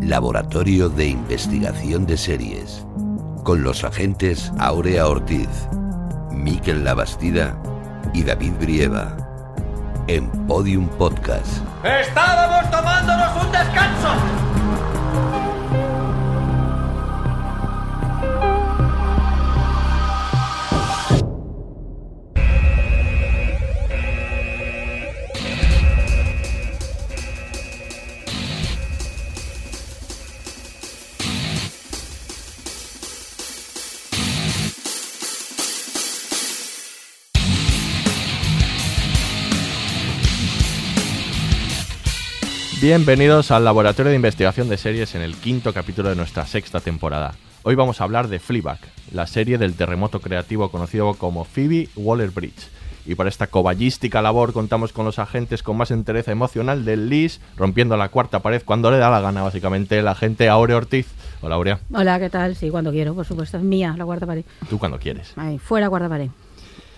Laboratorio de Investigación de Series. Con los agentes Aurea Ortiz, Miquel Labastida y David Brieva. En Podium Podcast. Estábamos tomándonos un descanso. Bienvenidos al Laboratorio de Investigación de Series en el quinto capítulo de nuestra sexta temporada. Hoy vamos a hablar de Fleabag, la serie del terremoto creativo conocido como Phoebe Waller-Bridge. Y para esta coballística labor contamos con los agentes con más entereza emocional del LIS, rompiendo la cuarta pared cuando le da la gana, básicamente, el agente Aurea Ortiz. Hola, Aurea. Hola, ¿qué tal? Sí, cuando quiero, por supuesto. Es mía la guarda pared. Tú cuando quieres. Ahí, fuera guarda pared.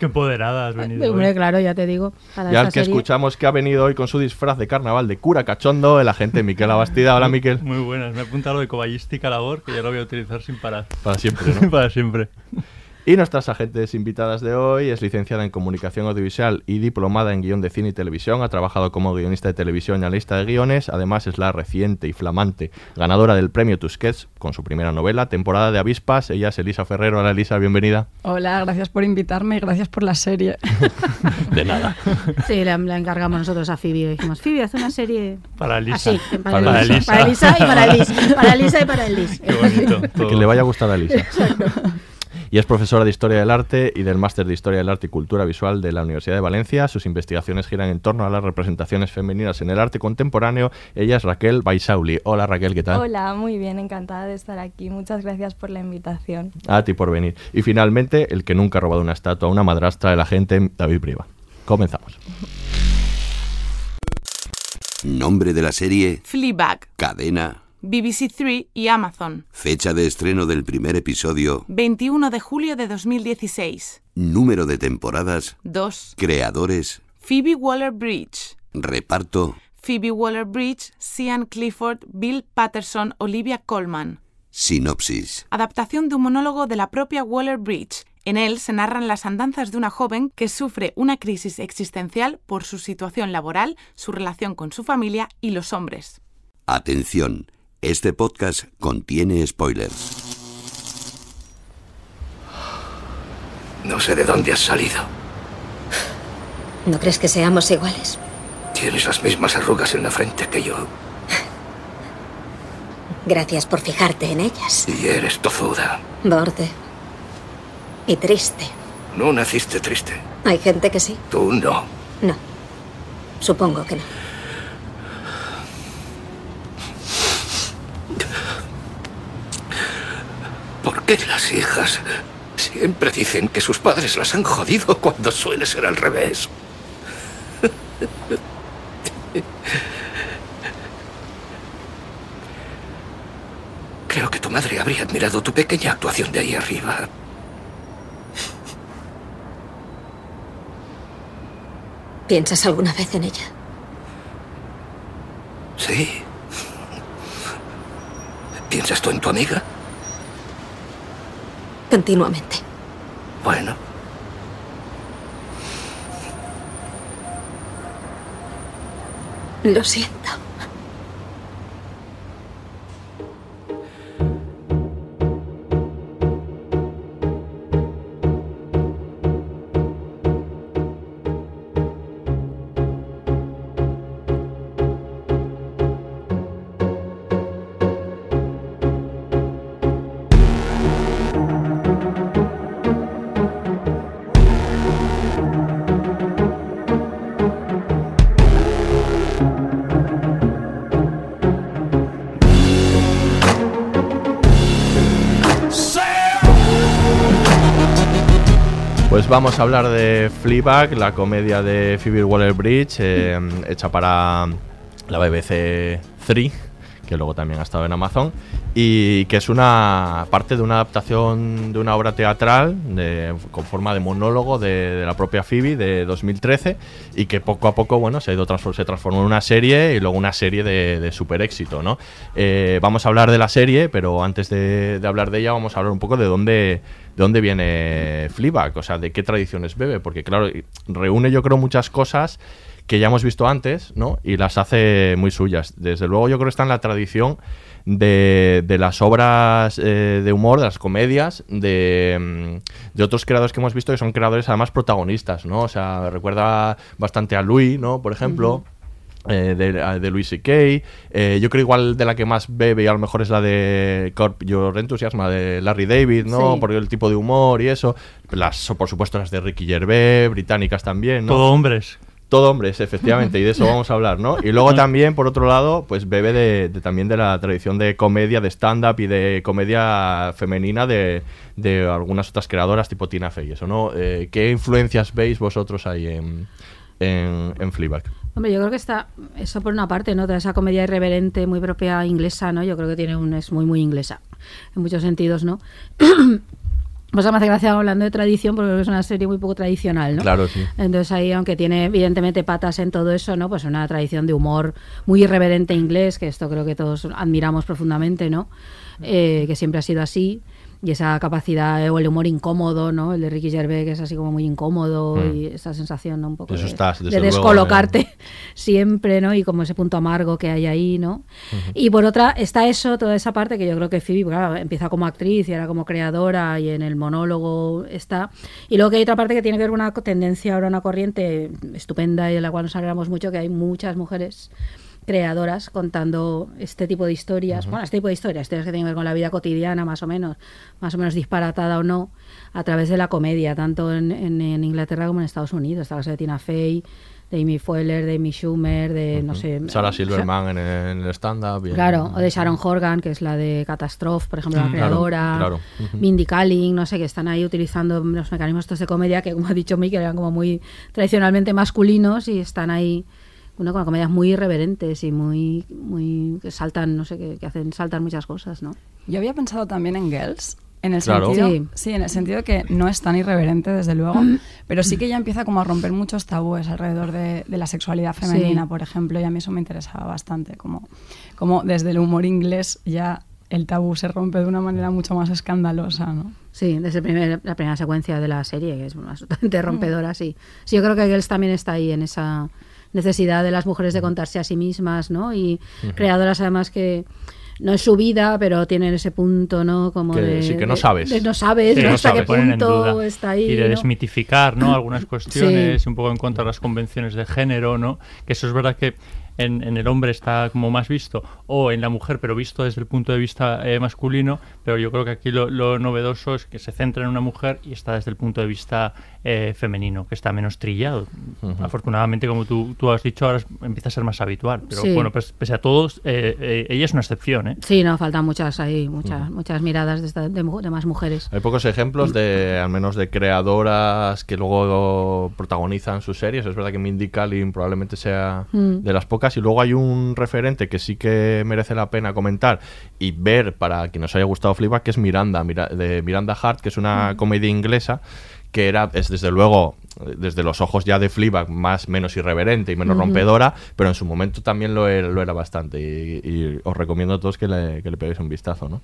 Qué empoderada has venido. hoy. Hombre, claro, ya te digo. Esta el que serie. escuchamos que ha venido hoy con su disfraz de carnaval de cura cachondo, el agente Miquel Abastida. Hola, Miquel. Muy buenas. Me he apuntado lo de coballística labor, que ya lo voy a utilizar sin parar. Para siempre, ¿no? Para siempre. Y nuestras agentes invitadas de hoy es licenciada en Comunicación Audiovisual y diplomada en guion de cine y televisión. Ha trabajado como guionista de televisión y analista de guiones. Además, es la reciente y flamante ganadora del premio Tusquets con su primera novela, Temporada de Avispas. Ella es Elisa Ferrero. Hola, Elisa, bienvenida. Hola, gracias por invitarme y gracias por la serie. De nada. Sí, la, la encargamos nosotros a Phoebe. Dijimos, Phoebe, haz una serie Para Lisa. así. Para, Para Elisa. Elisa. Para Elisa y para Elisa. Para Elisa y para Elisa. Qué bonito. todo. Que le vaya a gustar a Elisa. Y es profesora de Historia del Arte y del Máster de Historia del Arte y Cultura Visual de la Universidad de Valencia. Sus investigaciones giran en torno a las representaciones femeninas en el arte contemporáneo. Ella es Raquel Baisauli. Hola Raquel, ¿qué tal? Hola, muy bien, encantada de estar aquí. Muchas gracias por la invitación. A ti por venir. Y finalmente, el que nunca ha robado una estatua a una madrastra, el agente David Priva. Comenzamos. Nombre de la serie, Fleabag, cadena, BBC Three y Amazon. fecha de estreno del primer episodio, 21 de julio de 2016. número de temporadas, 2. creadores, Phoebe Waller-Bridge. reparto, Phoebe Waller-Bridge, Sian Clifford, Bill Patterson, Olivia Colman. sinopsis. Adaptación de un monólogo de la propia Waller-Bridge. En él se narran las andanzas de una joven que sufre una crisis existencial por su situación laboral, su relación con su familia y los hombres. Atención, este podcast contiene spoilers. No sé de dónde has salido. ¿No crees que seamos iguales? Tienes las mismas arrugas en la frente que yo. Gracias por fijarte en ellas. Y eres tozuda. Borde. Y triste. No naciste triste. Hay gente que sí. Tú no. No. Supongo que no. ¿Por qué las hijas siempre dicen que sus padres las han jodido cuando suele ser al revés? Creo que tu madre habría admirado tu pequeña actuación de ahí arriba. ¿Piensas alguna vez en ella? Sí. ¿Piensas tú en tu amiga? Continuamente. Bueno, Lo siento. Vamos a hablar de Fleabag, la comedia de Phoebe Waller-Bridge, eh, hecha para la BBC 3, que luego también ha estado en Amazon, y que es una parte de una adaptación de una obra teatral con forma de monólogo de, la propia Phoebe de 2013 y que poco a poco bueno se ha ido transfor- se transformó en una serie y luego una serie de, super éxito ¿no? Eh, vamos a hablar de la serie pero antes de, de hablar de ella vamos a hablar un poco de dónde de dónde viene Fleabag o sea de qué tradiciones bebe porque claro reúne yo creo muchas cosas que ya hemos visto antes, ¿no? Y las hace muy suyas. Desde luego yo creo que está en la tradición de, de las obras eh, de humor, de las comedias, de, mm, de otros creadores que hemos visto que son creadores además protagonistas, ¿no? O sea, recuerda bastante a Louis, ¿no? Por ejemplo. eh, de, de Louis C.K. Eh, yo creo igual de la que más bebe y a lo mejor es la de Corp Your Enthusiasm, la de Larry David, ¿no? Sí. Por el tipo de humor y eso. Las, por supuesto, las de Ricky Gervais, británicas también, ¿no? Todo hombres. Todo hombres, efectivamente, y de eso vamos a hablar, ¿no? Y luego también, por otro lado, pues bebe de, de- también de la tradición de comedia, de stand-up y de comedia femenina de, de algunas otras creadoras tipo Tina Fey, eso, ¿no? Eh, ¿Qué influencias veis vosotros ahí en, en, en Fleabag? Hombre, yo creo que está, eso por una parte, ¿no? Toda esa comedia irreverente muy propia inglesa, ¿no? Yo creo que tiene un, es muy, muy inglesa, en muchos sentidos, ¿no? Pues me hace gracia hablando de tradición, porque es una serie muy poco tradicional, ¿no? Claro, sí. Entonces ahí, aunque tiene evidentemente patas en todo eso, ¿no? Pues una tradición de humor muy irreverente inglés, que esto creo que todos admiramos profundamente, ¿no? Eh, que siempre ha sido así. Y esa capacidad, eh, o el humor incómodo, ¿no? El de Ricky Gervais, que es así como muy incómodo Mm. y esa sensación, ¿no? Un poco Eso de, estás, luego, descolocarte eh. siempre, ¿no? Y como ese punto amargo que hay ahí, ¿no? Y por otra, está eso, toda esa parte que yo creo que Phoebe, claro, empieza como actriz y ahora como creadora y en el monólogo está. Y luego que hay otra parte que tiene que ver con una tendencia ahora, una corriente estupenda y de la cual nos alegramos mucho, que hay muchas mujeres creadoras contando este tipo de historias, bueno, este tipo de historias, historias que tienen que ver con la vida cotidiana más o menos, más o menos disparatada o no, a través de la comedia, tanto en, en- en Inglaterra como en Estados Unidos. Está la de Tina Fey, de Amy Fuller, de Amy Schumer, de, no sé... Sarah Silverman en el, en el stand-up. Claro, o de Sharon Horgan, que es la de Catastrophe, por ejemplo, la Mm, claro, creadora. claro. Mindy Kaling, no sé, que están ahí utilizando los mecanismos estos de comedia que, como ha dicho Mikel, eran como muy tradicionalmente masculinos y están ahí uno con comedias muy irreverentes y muy, muy que saltan, no sé, que, que hacen saltar muchas cosas, ¿no? Yo había pensado también en Girls. En el Claro. sentido, Sí. sí. en el sentido que no es tan irreverente, desde luego, pero sí que ya empieza como a romper muchos tabúes alrededor de, de la sexualidad femenina, Sí. por ejemplo, y a mí eso me interesaba bastante, como, como desde el humor inglés ya el tabú se rompe de una manera mucho más escandalosa, ¿no? Sí, desde el primer- la primera secuencia de la serie, que es Mm. absolutamente rompedora, sí. Sí, yo creo que Girls también está ahí en esa necesidad de las mujeres de contarse a sí mismas, ¿no? Y creadoras además que no es su vida, pero tienen ese punto, ¿no? Como Que de, sí, que no sabes. de no sabes, Sí, ¿no? hasta sabes. qué punto duda. está ahí. y de ¿no? desmitificar ¿no? algunas cuestiones, un poco en contra de las convenciones de género, ¿no? que eso es verdad que en, en el hombre está como más visto, o en la mujer, pero visto desde el punto de vista eh, masculino, pero yo creo que aquí lo, lo novedoso es que se centra en una mujer y está desde el punto de vista eh, femenino, que está menos trillado. Ujú. Afortunadamente, como tú, tú has dicho, ahora empieza a ser más habitual, pero Sí. bueno, pues, pese a todos, eh, eh, ella es una excepción. ¿eh? Sí, no, faltan muchas ahí, muchas, muchas miradas de, esta- de de más mujeres. Hay pocos ejemplos de, al menos de creadoras que luego protagonizan sus series. Es verdad que Mindy Kaling probablemente sea Mm. de las pocas. Y luego hay un referente que sí que merece la pena comentar y ver para quien nos haya gustado Fleabag, que es Miranda, Mira- de Miranda Hart, que es una comedia inglesa que era, es desde luego, desde los ojos ya de Fleabag, más menos irreverente y menos rompedora, pero en su momento también lo era, lo era bastante. Y, y os recomiendo a todos que le, que le peguéis un vistazo, ¿no?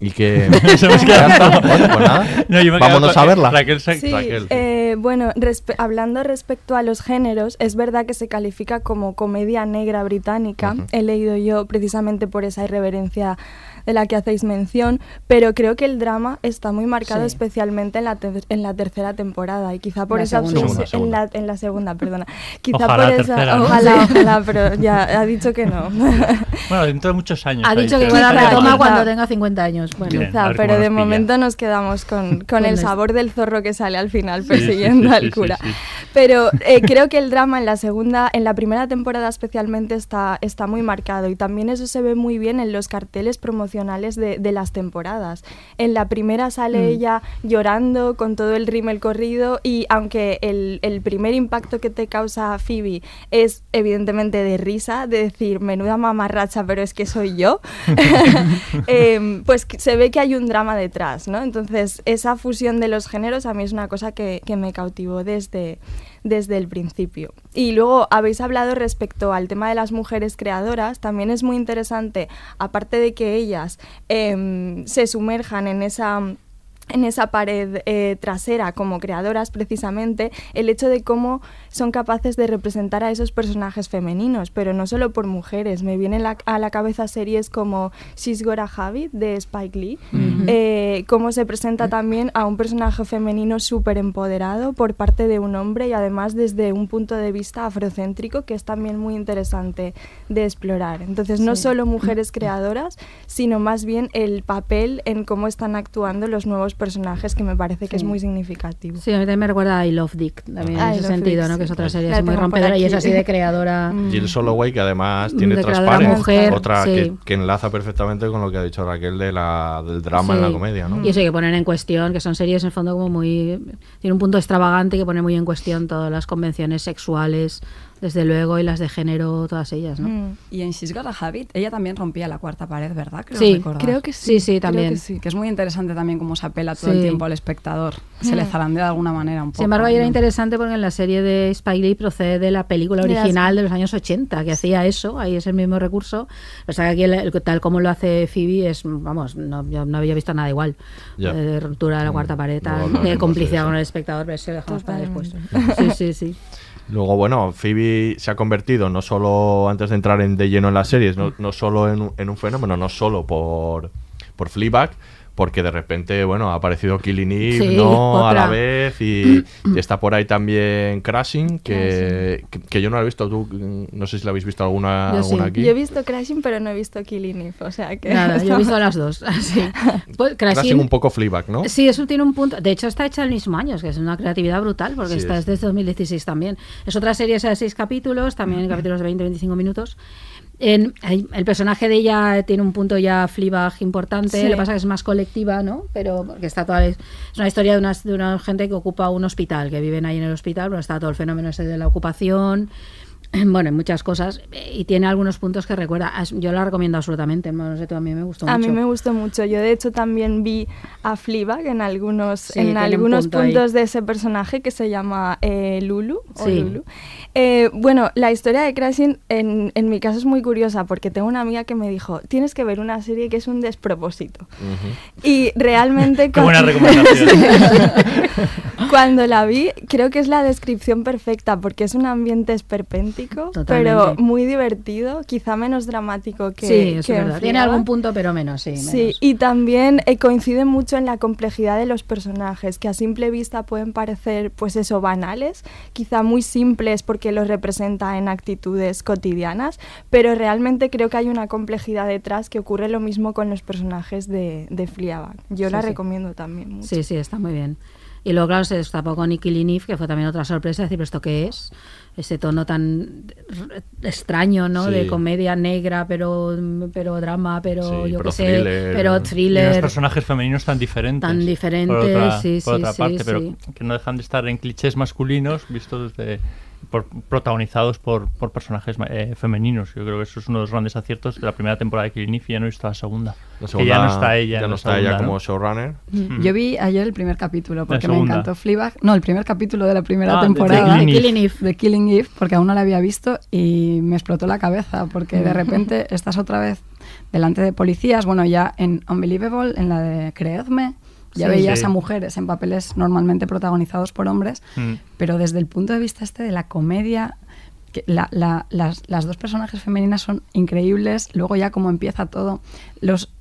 Y que... Bueno, pues nada. No, yo me he Vámonos a verla. Raquel, sa- Sí, Raquel. eh, bueno, respe- hablando respecto a los géneros, es verdad que se califica como comedia negra británica. He leído yo precisamente por esa irreverencia de la que hacéis mención, pero creo que el drama está muy marcado Sí. especialmente en la, en la tercera temporada y quizá por La esa segunda. obsesión Segunda, en la, en la segunda, perdona. Quizá Ojalá por tercera, esa, ¿no? ojalá, ojalá, pero ya ha dicho que no. Bueno, dentro de muchos años. Ha dicho que la retoma cuando tenga 50 años. Bueno, Bien. Quizá, pero de momento nos quedamos con, con el sabor del zorro que sale al final Sí, sí, persiguiendo sí, al sí, cura. sí, sí. Pero eh, creo que el drama en la segunda, en la primera temporada especialmente está, está muy marcado y también eso se ve muy bien en los carteles promocionales de, de las temporadas. En la primera sale Mm. ella llorando con todo el rímel corrido y aunque el, el primer impacto que te causa Phoebe es evidentemente de risa, de decir menuda mamarracha, pero es que soy yo, em, pues se ve que hay un drama detrás, ¿no? Entonces esa fusión de los géneros a mí es una cosa que, que me cautivó desde, desde el principio. Y luego habéis hablado respecto al tema de las mujeres creadoras, también es muy interesante, aparte de que ellas em, se sumerjan en esa en esa pared eh, trasera como creadoras precisamente el hecho de cómo son capaces de representar a esos personajes femeninos, pero no solo por mujeres. Me vienen la- a la cabeza series como She's Got a Habit de Spike Lee, eh, cómo se presenta también a un personaje femenino súper empoderado por parte de un hombre y además desde un punto de vista afrocéntrico que es también muy interesante de explorar. Entonces no Sí. solo mujeres creadoras, sino más bien el papel en cómo están actuando los nuevos personajes que me parece que es Sí. muy significativo. Sí, a mí también me recuerda a I Love Dick, también Ah, en I ese Love sentido, Dick, ¿no? sí. Que es otra serie así muy rompedora y es así de creadora. Jill Soloway, que además tiene Transparent, mujer, otra sí. que, que enlaza perfectamente con lo que ha dicho Raquel de la, del drama en la Sí. comedia, ¿no? Y eso hay que poner en cuestión, que son series en el fondo como muy... Tiene un punto extravagante que pone muy en cuestión todas las convenciones sexuales, desde luego, y las de género, todas ellas, ¿no? Mm. Y en She's Got a Habit, ella también rompía la cuarta pared, ¿verdad? Creo Sí, recordar. creo que Sí, sí, también. Que es muy interesante también cómo se apela todo el Sí. tiempo al espectador. Se le Mm. zarandea de alguna manera un poco. Sin embargo, ahí era ¿no? interesante porque en la serie de Spike Lee procede de la película original de los años 80, que hacía eso, ahí es el mismo recurso. O sea, que aquí el- el- tal como lo hace Phoebe es, vamos, no, yo no había visto nada igual. Ya. De ruptura de la cuarta pared, No, no de complicidad con el espectador, pero eso lo dejamos para después. Sí, sí, sí. Luego, bueno, Phoebe se ha convertido, no solo antes de entrar en, de lleno en las series, no, no solo en, en un fenómeno, no solo por, por Fleabag, porque de repente, bueno, ha aparecido Killing Eve, Sí, ¿no? A la vez, y, y está por ahí también Crashing, que, que, que yo no la he visto, tú, no sé si la habéis visto alguna, Yo alguna sí. aquí. Yo he visto Crashing, pero no he visto Killing Eve, o sea que... Nada, yo he visto las dos. así. Pues, Crashing, Crashing- un poco Fleabag, ¿no? Sí, eso tiene un punto. De hecho, está hecha el mismo año, que es una creatividad brutal, porque Sí, esta es. es desde 2016 también. Es otra serie esa de seis capítulos, también capítulos de 20-25 minutos. En- el, personaje de ella tiene un punto ya Fleabag importante, Sí. lo que pasa es que es más colectiva, ¿no? Pero porque está toda es una historia de, unas, de una gente que ocupa un hospital, que viven ahí en el hospital, pero está todo el fenómeno ese de la ocupación, bueno, en muchas cosas, y tiene algunos puntos que recuerda. Yo la recomiendo absolutamente, no sé, tú, a mí me gustó A mucho. mí me gustó mucho. Yo de hecho también vi a Fleabag en algunos, Sí, en algunos punto ahí. puntos de ese personaje que se llama eh, Lulu. o Sí. Lulu. Eh, bueno, la historia de Crashing en, en mi caso es muy curiosa porque tengo una amiga que me dijo, tienes que ver una serie que es un despropósito. Y realmente... Qué buena cuando- recomendación. Cuando la vi, creo que es la descripción perfecta porque es un ambiente esperpéntico, pero Totalmente. muy divertido, quizá menos dramático que sí, que es en verdad. Tiene algún punto, pero menos, sí. Sí, menos. y también eh, coincide mucho en la complejidad de los personajes, que a simple vista pueden parecer, pues eso, banales, quizá muy simples porque los representa en actitudes cotidianas, pero realmente creo que hay una complejidad detrás que ocurre lo mismo con los personajes de, de Fleabag. Yo Sí, la sí. recomiendo también mucho. Sí, sí, está muy bien. Y luego, claro, se destapó con Nicky Linif, que fue también otra sorpresa, decir, ¿pero esto qué es? Ese tono tan extraño, ¿no? Sí. De comedia negra, pero, pero drama, pero Sí, yo qué sé, thriller. pero Y unos thriller. personajes femeninos tan diferentes. Tan diferentes, por otra, sí, por sí, otra sí, parte, pero que no dejan de estar en clichés masculinos vistos desde por, protagonizados por, por personajes eh, femeninos. Yo creo que eso es uno de los grandes aciertos de la primera temporada de Killing Eve y ya no he visto la segunda. La que ya no está ella. Ya no está ella segunda, como ¿no? showrunner. Mm. Yo vi ayer el primer capítulo porque me segunda. encantó Fleabag. No, el primer capítulo de la primera Ah, de- de temporada Killing Eve. Killing Eve. de Killing Eve porque aún no la había visto y me explotó la cabeza porque de repente estás otra vez delante de policías. Bueno, ya en Unbelievable, en la de Creedme, ya Sí. veías Sí. a mujeres en papeles normalmente protagonizados por hombres, Mm. pero desde el punto de vista este de la comedia, que la- la- las, las dos personajes femeninas son increíbles, luego ya como empieza todo, los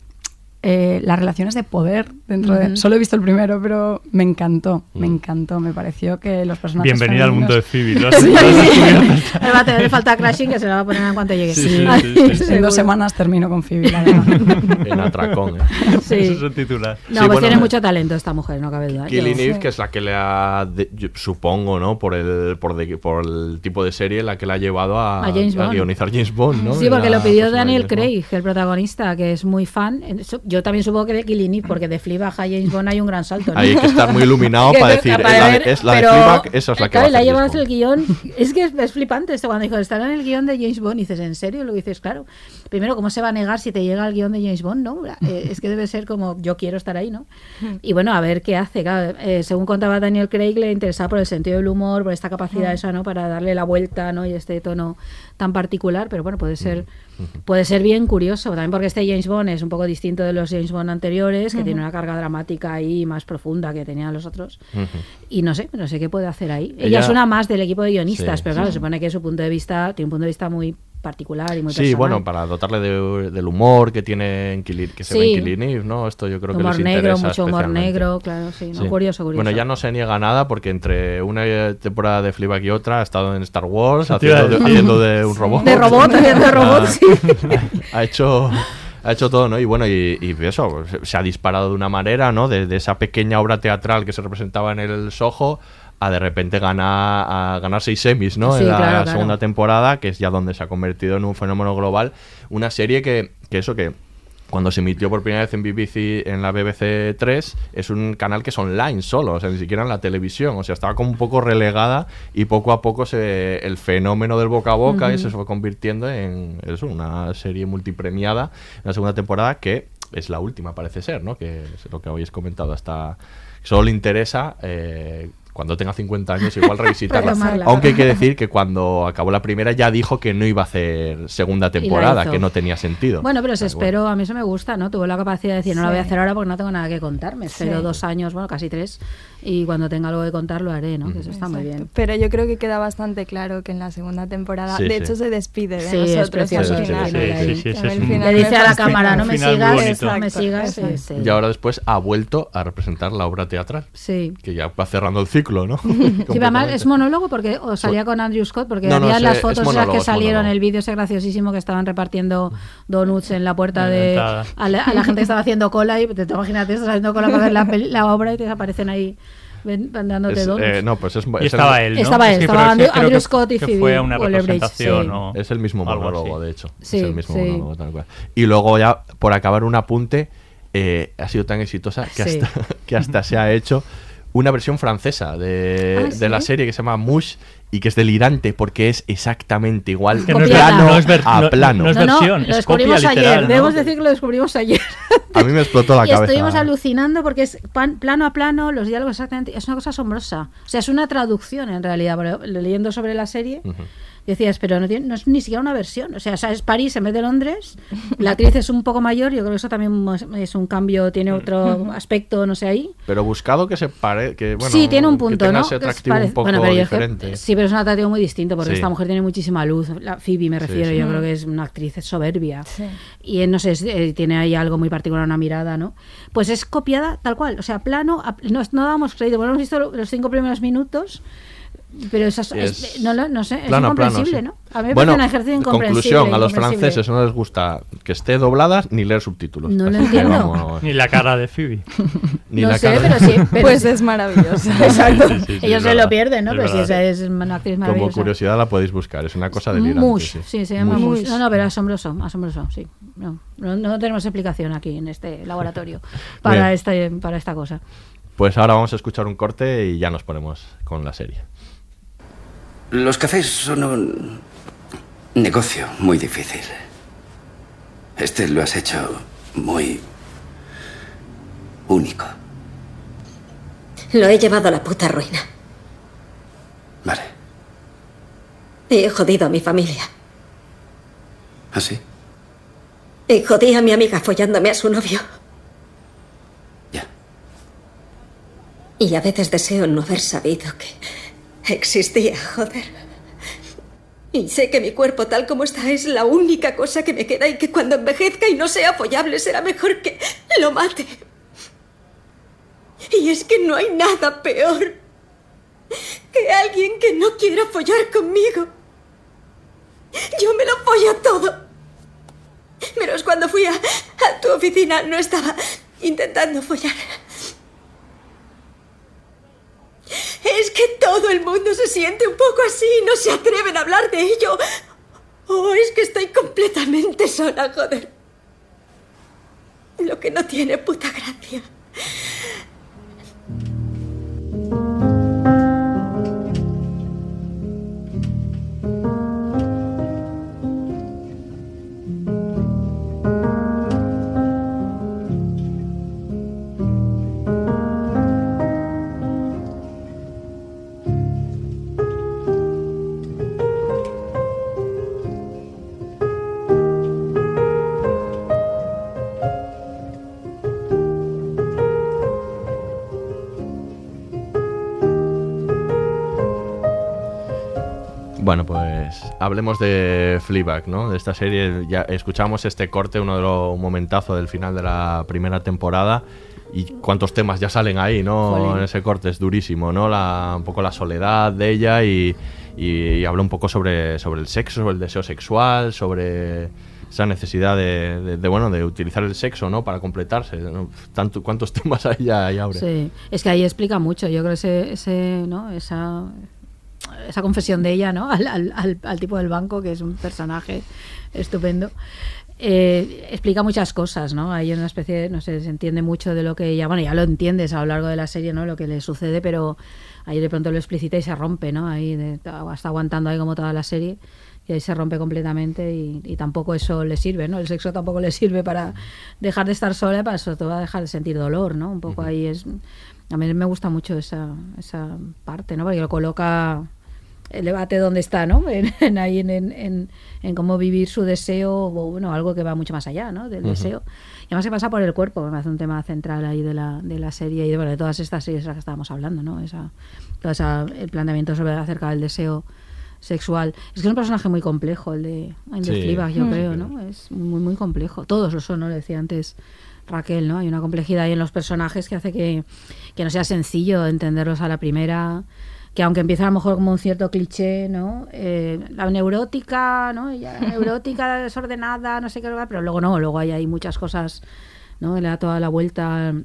eh, las relaciones de poder dentro de... Solo he visto el primero, pero me encantó, me encantó. Me pareció que los personajes... Bienvenida al mundo de Phoebe. ¿no? Sí. Le va a tener falta crashing que se la va a poner en cuanto llegue. Sí, sí, sí, en dos semanas termino con Phoebe. La en atracón. ¿eh? Sí. Ese es el titular. No, pues bueno, tiene mucho talento esta mujer, no cabe duda. Killing Eve, que es la que le ha, de, supongo, ¿no? Por el, por, de, por, el tipo de serie, la que le ha llevado a, a, James a guionizar James Bond, ¿no? Sí, porque lo pidió Daniel Craig, el protagonista, que es muy fan. Yo también supongo que de Killing Eve, porque de Fleabag a James Bond hay un gran salto. ¿no? Hay que estar muy iluminado para decir, para ver, es la pero, de Fleabag, esa es la que claro, va a la llevas el guion. Es que es, es flipante esto cuando dijo, estará en el guion de James Bond. Y dices, ¿en serio? Lo dices, claro. Primero, ¿cómo se va a negar si te llega el guion de James Bond? no eh, Es que debe ser como, yo quiero estar ahí, ¿no? Y bueno, a ver qué hace. Claro, eh, según contaba Daniel Craig, le interesaba por el sentido del humor, por esta capacidad esa, ¿no? Para darle la vuelta, ¿no? Y este tono tan particular, pero bueno, puede ser puede ser bien curioso, también porque este James Bond es un poco distinto de los James Bond anteriores, que tiene una carga dramática ahí más profunda que tenían los otros. Y no sé, no sé qué puede hacer ahí. Ella, Ella es una más del equipo de guionistas, Sí, pero claro, sí. se supone que su punto de vista tiene un punto de vista muy particular y muy Sí, personal. bueno, para dotarle de- del humor que tiene en Killing, que se ve Sí. en Killing Eve, ¿no? Esto yo creo que humor les negro, interesa mucho humor negro, claro, sí, no, Sí. curioso, curioso. Bueno, ya no se niega nada porque entre una temporada de Fleabag y otra ha estado en Star Wars haciendo haciendo de un robot. De robot, haciendo de robot, Ha- sí. Ha hecho ha hecho todo, ¿no? Y bueno, y, y eso, se- ha disparado de una manera, ¿no? De, de esa pequeña obra teatral que se representaba en el Soho a de repente ganar, a ganar seis semis, ¿no? Sí, en la claro, claro. segunda temporada, que es ya donde se ha convertido en un fenómeno global. Una serie que, que eso que cuando se emitió por primera vez en BBC, en la BBC 3, es un canal que es online solo, o sea, ni siquiera en la televisión, o sea, estaba como un poco relegada y poco a poco se, el fenómeno del boca a boca y se fue convirtiendo en eso, una serie multipremiada, una segunda temporada que es la última, parece ser, ¿no? Que es lo que habéis comentado, hasta solo le interesa eh, cuando tenga 50 años igual revisitarla. Aunque hay que decir que cuando acabó la primera ya dijo que no iba a hacer segunda temporada, que no tenía sentido. Bueno, pero se bueno. esperó, a mí eso me gusta, ¿no? Tuvo la capacidad de decir, no la voy a hacer ahora porque no tengo nada que contar. Me espero Sí. dos años, bueno, casi tres, y cuando tenga algo que contar lo haré, ¿no? Que eso está muy bien. Pero yo creo que queda bastante claro que en la segunda temporada, Sí, de sí. hecho, se despide de Sí, es nosotros precioso al final. es Le me dice a la cámara, no me sigas, no me sigas. sí. Y ahora después ha vuelto a representar la obra teatral. Sí. Que ya va cerrando el ciclo, ¿no? Sí, pero además es monólogo porque o salía con Andrew Scott porque No, no, había es, las es fotos monólogo, que es salieron el vídeo ese graciosísimo que estaban repartiendo donuts en la puerta de a la, a la gente que estaba haciendo cola y te, te imaginas estás haciendo cola para ver la obra y te aparecen ahí eh, no, pues es, Y es el- estaba él, ¿no? Estaba él, estaba Andrew- creo Andrew que- Scott y Phoebe fue una representación, sí. ¿no? Es el mismo monólogo, de hecho. Sí, es el mismo sí. monólogo, tal cual. Y luego ya, por acabar un apunte, eh, ha sido tan exitosa que, Sí. hasta, que hasta se ha hecho una versión francesa de, Ah, de la serie que se llama Mush y que es delirante porque es exactamente igual, que no es plano no es ver- a no- plano. no es no, no, versión, lo es descubrimos copia ayer. Debemos decir que lo descubrimos ayer. A mí me explotó la y cabeza. estuvimos alucinando porque es pan- plano a plano, los diálogos exactamente. Es una cosa asombrosa. O sea, es una traducción en realidad. leyendo sobre la serie, Ujú. decías, pero no, tiene- no es ni siquiera una versión. O sea, es París en vez de Londres. La actriz es un poco mayor. Yo creo que eso también es- un cambio, tiene otro aspecto, no sé ahí. Pero buscado que se pare, que bueno, sí, tiene un que punto, tenga ¿no? ese Que es atractivo un poco bueno, pero yo es que- diferente. sí, pero es un atractivo muy distinto porque Sí. esta mujer tiene muchísima luz. La Phoebe me refiero, sí. yo Mm. creo que es una actriz soberbia. Sí. Y eh, no sé, eh, tiene ahí algo muy particular, una mirada, ¿no? Pues es copiada tal cual, o sea, plano, a- no, no damos crédito, bueno, hemos visto lo- los cinco primeros minutos, pero esas, Es es- no, lo- no sé, es plano incomprensible, sí. ¿no? A mí me bueno, parece un ejercicio incomprensible. conclusión, a los franceses no les gusta que esté doblada ni leer subtítulos. No lo entiendo. vamos, Ni la cara de Phoebe. ni no la sé, cara- pero sí. pero Pues sí. es maravilloso. Exacto. Sí, sí, sí, Ellos se lo pierden, ¿no? Pero sí, esa es una actriz Como maravillosa. curiosidad la podéis buscar, es una cosa delirante. Mush, sí. se llama Mush. Mush. No, no, pero asombroso, asombroso, sí. No, no, no tenemos explicación aquí en este laboratorio para, este, para esta cosa. Pues ahora vamos a escuchar un corte y ya nos ponemos con la serie. Los cafés son un negocio muy difícil. Este lo has hecho muy único. Lo he llevado a la puta ruina. Vale. He jodido a mi familia. ¿Así? Y jodí a mi amiga follándome a su novio. Ya. Y a veces deseo no haber sabido que existía, joder. Y sé que mi cuerpo tal como está es la única cosa que me queda y que cuando envejezca y no sea apoyable será mejor que lo mate. Y es que no hay nada peor que alguien que no quiera follar conmigo. Yo me lo follo todo. Menos cuando fui a, a tu oficina no estaba intentando follar. Es que todo el mundo se siente un poco así y no se atreven a hablar de ello. O es que estoy completamente sola, joder. Lo que no tiene puta gracia. Hablemos de Fleabag, ¿no? De esta serie. Ya escuchamos este corte, uno de los momentazos del final de la primera temporada. Y cuántos temas ya salen ahí, ¿no? Jolín. En ese corte es durísimo, ¿no? La, un poco la soledad de ella y, y, habla un poco sobre, sobre el sexo, sobre el deseo sexual, sobre esa necesidad de, de- de, bueno de utilizar el sexo, ¿no? Para completarse. ¿no? Tanto, ¿Cuántos temas hay ya, ahí, Aure? Sí, es que ahí explica mucho. Yo creo ese, ese ¿no? esa, esa confesión de ella, ¿no? Al, al- al- tipo del banco, que es un personaje estupendo. eh, explica muchas cosas, ¿no? Hay una especie, no sé, se entiende mucho de lo que ella, bueno, ya lo entiendes a lo largo de la serie, ¿no? Lo que le sucede, pero ahí de pronto lo explicita y se rompe, ¿no? Ahí de- está aguantando ahí como toda la serie y ahí se rompe completamente y, y tampoco eso le sirve, ¿no? El sexo tampoco le sirve para dejar de estar sola, para sobre todo dejar de sentir dolor, ¿no? Un poco ahí es... A mí me gusta mucho esa, esa parte, ¿no? Porque lo coloca el debate donde está, ¿no? En, en ahí en, en, en- en cómo vivir su deseo, o bueno, algo que va mucho más allá, ¿no? Del deseo. Y además se pasa por el cuerpo, que me hace un tema central ahí de la, de la serie y de, bueno, de todas estas series de las que estábamos hablando, ¿no? Esa, todo esa, el planteamiento sobre acerca del deseo sexual. Es que es un personaje muy complejo el de, el de Sí. Fleabag, yo Mm. creo, ¿no? Es muy, muy complejo. Todos lo son, ¿no? Le decía antes Raquel, ¿no? Hay una complejidad ahí en los personajes que hace que, que no sea sencillo entenderlos a la primera que aunque empieza a lo mejor como un cierto cliché, ¿no? Eh, la neurótica, ¿no? Ella, neurótica, desordenada, no sé qué, pero luego no, luego hay, hay muchas cosas, ¿no? Le da toda la vuelta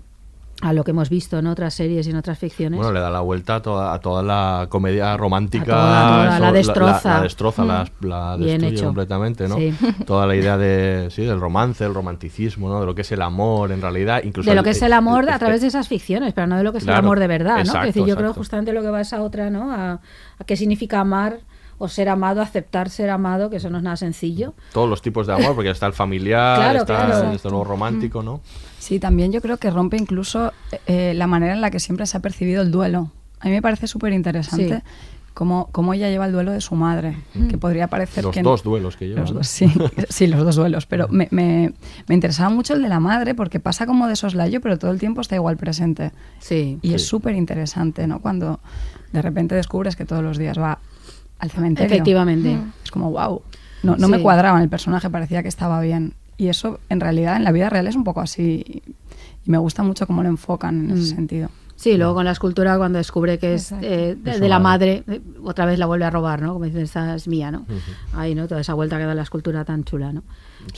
a lo que hemos visto en otras series y en otras ficciones. Bueno, le da la vuelta a toda, a toda la comedia romántica. Toda, la destroza. La, la destroza, Mm. la, la Bien destruye hecho. completamente, ¿no? Sí. Toda la idea de, sí, del romance, el romanticismo, ¿no? De lo que es el amor, en realidad. Incluso de lo el- que es el amor a través de esas ficciones, pero no de lo que es el amor de verdad, ¿no? exacto, es decir, yo creo justamente lo que va a esa otra, ¿no? A, a qué significa amar o ser amado, aceptar ser amado, que eso no es nada sencillo. Todos los tipos de amor, porque está el familiar, Claro, está claro. luego romántico, ¿no? Sí, también yo creo que rompe incluso eh, la manera en la que siempre se ha percibido el duelo. A mí me parece súper interesante Sí. cómo, cómo ella lleva el duelo de su madre, Mm. que podría parecer Los que... dos duelos que lleva, Los sí, sí, los dos duelos, pero me, me, me interesaba mucho el de la madre porque pasa como de soslayo, pero todo el tiempo está igual presente. Sí. Y es súper interesante, ¿no? Cuando de repente descubres que todos los días va al cementerio. Efectivamente. Mm. Es como, wow. No, no me Sí. cuadraba en el personaje, parecía que estaba bien. Y eso, en realidad, en la vida real es un poco así. Y me gusta mucho cómo lo enfocan en ese Mm. sentido. Sí, luego con la escultura cuando descubre que es eh, de, la madre. eh, otra vez la vuelve a robar, ¿no? Como dicen, esta es mía, ¿no? Ahí, ¿no? Toda esa vuelta que da la escultura tan chula, ¿no?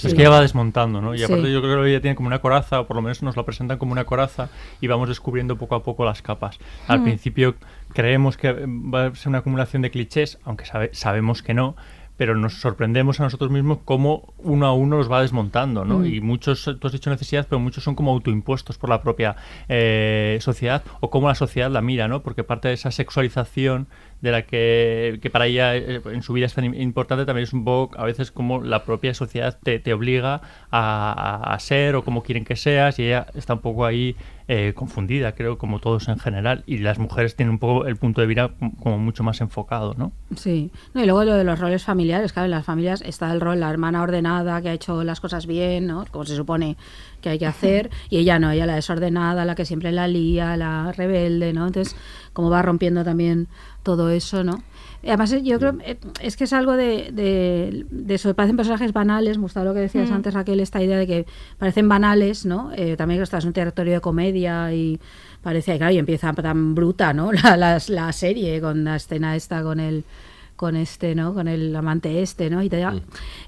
Es que ella va desmontando, ¿no? Y Sí. aparte yo creo que ella tiene como una coraza, o por lo menos nos la presentan como una coraza, y vamos descubriendo poco a poco las capas. Al Mm. principio creemos que va a ser una acumulación de clichés, aunque sabe- sabemos que no, pero nos sorprendemos a nosotros mismos cómo uno a uno los va desmontando, ¿no? Mm. Y muchos, tú has dicho necesidad, pero muchos son como autoimpuestos por la propia eh, sociedad o cómo la sociedad la mira, ¿no? Porque parte de esa sexualización de la que, que para ella eh, en su vida es tan im- importante también es un poco a veces como la propia sociedad te, te obliga a, a- a ser o como quieren que seas y ella está un poco ahí eh, confundida, creo, como todos en general. Y las mujeres tienen un poco el punto de vista como- como mucho más enfocado, ¿no? Sí. No, y luego lo de los roles familiares, claro, en las familias está el rol, la hermana ordenada que ha hecho las cosas bien, ¿no? Como se supone que hay que hacer, y ella no, ella la desordenada, la que siempre la lía, la rebelde, ¿no? Entonces, como va rompiendo también todo eso, ¿no? Además, eh, yo creo eh, es que es algo de, de, de eso, parecen personajes banales, me gustaba lo que decías Mm. antes, Raquel, esta idea de que parecen banales, ¿no? Eh, también que estás en un territorio de comedia y parece, claro, y empieza tan bruta, ¿no? La, la, la serie con la escena esta con el con este, ¿no? Con el amante este, ¿no? Y, te, Mm.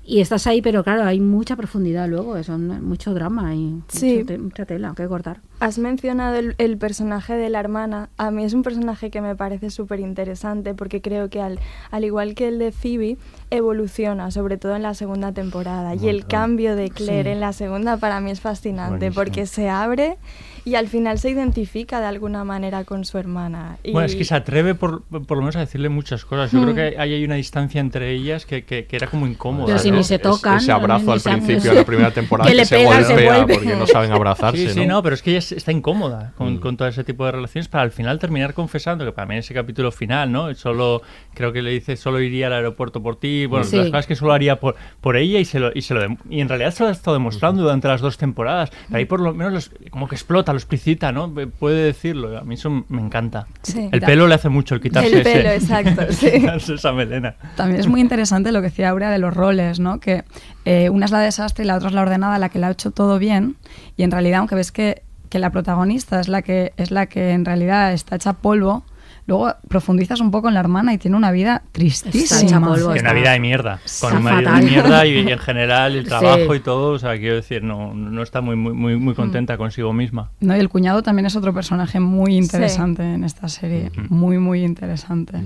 y estás ahí, pero claro, hay mucha profundidad luego, es un- mucho drama y Sí. mucho te- mucha tela que cortar. Has mencionado el, el personaje de la hermana. A mí es un personaje que me parece súper interesante porque creo que al, al igual que el de Phoebe, evoluciona, sobre todo en la segunda temporada. Y el cambio de Claire Sí. en la segunda para mí es fascinante Buenísimo. porque se abre y al final se identifica de alguna manera con su hermana. Y- Bueno, es que se atreve por, por lo menos a decirle muchas cosas. Yo creo Mm. que ahí hay una distancia entre ellas que, que- que era como incómoda. Pero si ¿no? ni se tocan. ese abrazo al se- principio de la primera temporada que que, le se pegan, se golpea vuelve. porque no saben abrazarse, Sí, sí, ¿no? no, pero es que ella es- está incómoda con, Mm. con todo ese tipo de relaciones para al final terminar confesando que para mí en ese capítulo final, ¿no? Solo, creo que le dice, solo iría al aeropuerto por ti, bueno, Sí. las cosas que solo haría por, por ella y se lo, y se lo y en realidad se lo ha estado demostrando durante las dos temporadas. Pero ahí por lo menos los- como que explota, lo explicita, ¿no? Puede decirlo, a mí eso me encanta. Sí. El pelo le hace mucho el quitarse El ese- pelo, exacto, sí. quitarse esa melena. También es muy interesante lo que decía Aurea de los roles, ¿no? Que eh, una es la desastre y la otra es la ordenada, la que la ha hecho todo bien. Y en realidad, aunque ves que, que la protagonista es la que es la que en realidad está hecha polvo, luego profundizas un poco en la hermana y tiene una vida tristísima. polvo, una vida de mierda, Está con un marido de mierda y, y en general el Sí. trabajo y todo, o sea, quiero decir, no, no está muy, muy, muy, Mm. muy contenta consigo misma. No, y el cuñado también es otro personaje muy interesante en esta serie. Muy, muy interesante.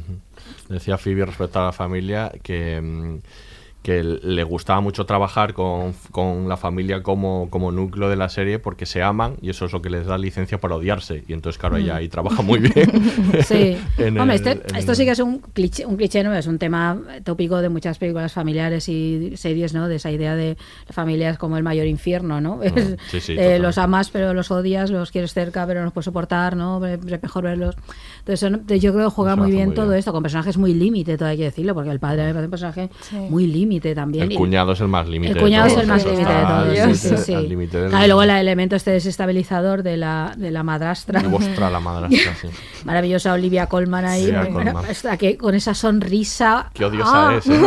Decía Phoebe respecto a la familia que, mm, que le gustaba mucho trabajar con, con la familia como, como núcleo de la serie porque se aman y eso es lo que les da licencia para odiarse. Y entonces, claro, ella ahí trabaja muy bien. Sí. Hombre, el- este- esto el- sí que es un cliché, un cliché, ¿no? Es un tema tópico de muchas películas familiares y series, ¿no? De esa idea de la familia es como el mayor infierno, ¿no? Es- Mm, sí, sí, eh, los amas pero los odias, los quieres cerca pero no los puedes soportar, ¿no? Es mejor verlos. Entonces, yo creo que juega muy bien muy todo bien. esto, con personajes muy límite, todo hay que decirlo, porque el padre me parece un personaje Sí. muy límite también. El Y- cuñado es el más límite. el de cuñado es el más límite de al todos. Sí, límite- sí, sí. al límite del- Ah, y luego el elemento este desestabilizador de la, de la madrastra. Ostras, la madrastra, sí. Maravillosa Olivia Colman ahí, muy- Colman. hasta que con esa sonrisa Qué odiosa ah, es, ¿eh?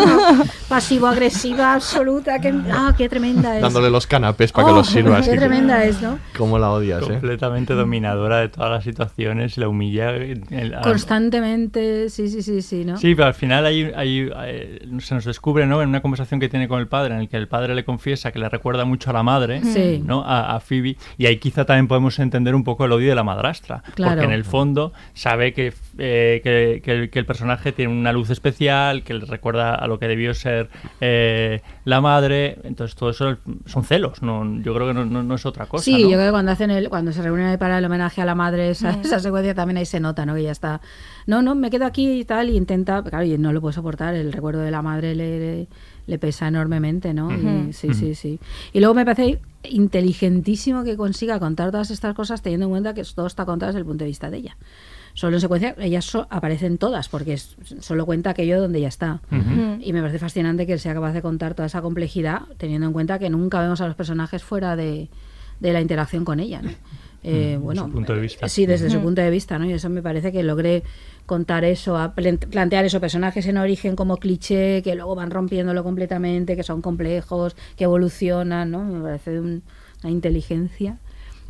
pasivo-agresiva absoluta, que, ah, qué tremenda es. Dándole los canapés para que Oh, los sirvas. Qué que- tremenda es, ¿no? ¿Cómo la odias, eh? Completamente dominadora de todas las situaciones, la humilla. el- Constantemente, sí, sí, sí, sí, ¿no? Sí, pero al final hay, hay- eh, se nos descubre ¿no? en una conversación que tiene con el padre, en el que el padre le confiesa que le recuerda mucho a la madre, Sí. ¿no? a, a Phoebe, y ahí quizá también podemos entender un poco el odio de la madrastra, Claro. porque en el fondo sabe que, eh, que, que el, que el personaje tiene una luz especial, que le recuerda a lo que debió ser eh, la madre, entonces todo eso son celos, no, yo creo que no, no- no es otra cosa. Sí, ¿no? yo creo que cuando hacen el, cuando se reúnen para el homenaje a la madre, esa, esa secuencia también ahí se nota, ¿no? Que ya está. No, no, me quedo aquí y tal, y intenta, claro, y no lo puede soportar, el recuerdo de la madre le, le, le pesa enormemente, ¿no? Y sí, sí, sí. Y luego me parece inteligentísimo que consiga contar todas estas cosas teniendo en cuenta que todo está contado desde el punto de vista de ella. Solo en secuencia, ellas so- aparecen todas, porque es- solo cuenta aquello donde ya está. Y me parece fascinante que él sea capaz de contar toda esa complejidad, teniendo en cuenta que nunca vemos a los personajes fuera de, de la interacción con ella. ¿no? Eh, Mm, bueno, su punto de vista. Sí, desde su punto de vista, ¿no? Y eso me parece que logré contar eso, a plantear eso, personajes en origen como cliché, que luego van rompiéndolo completamente, que son complejos, que evolucionan, ¿no? Me parece de un- una inteligencia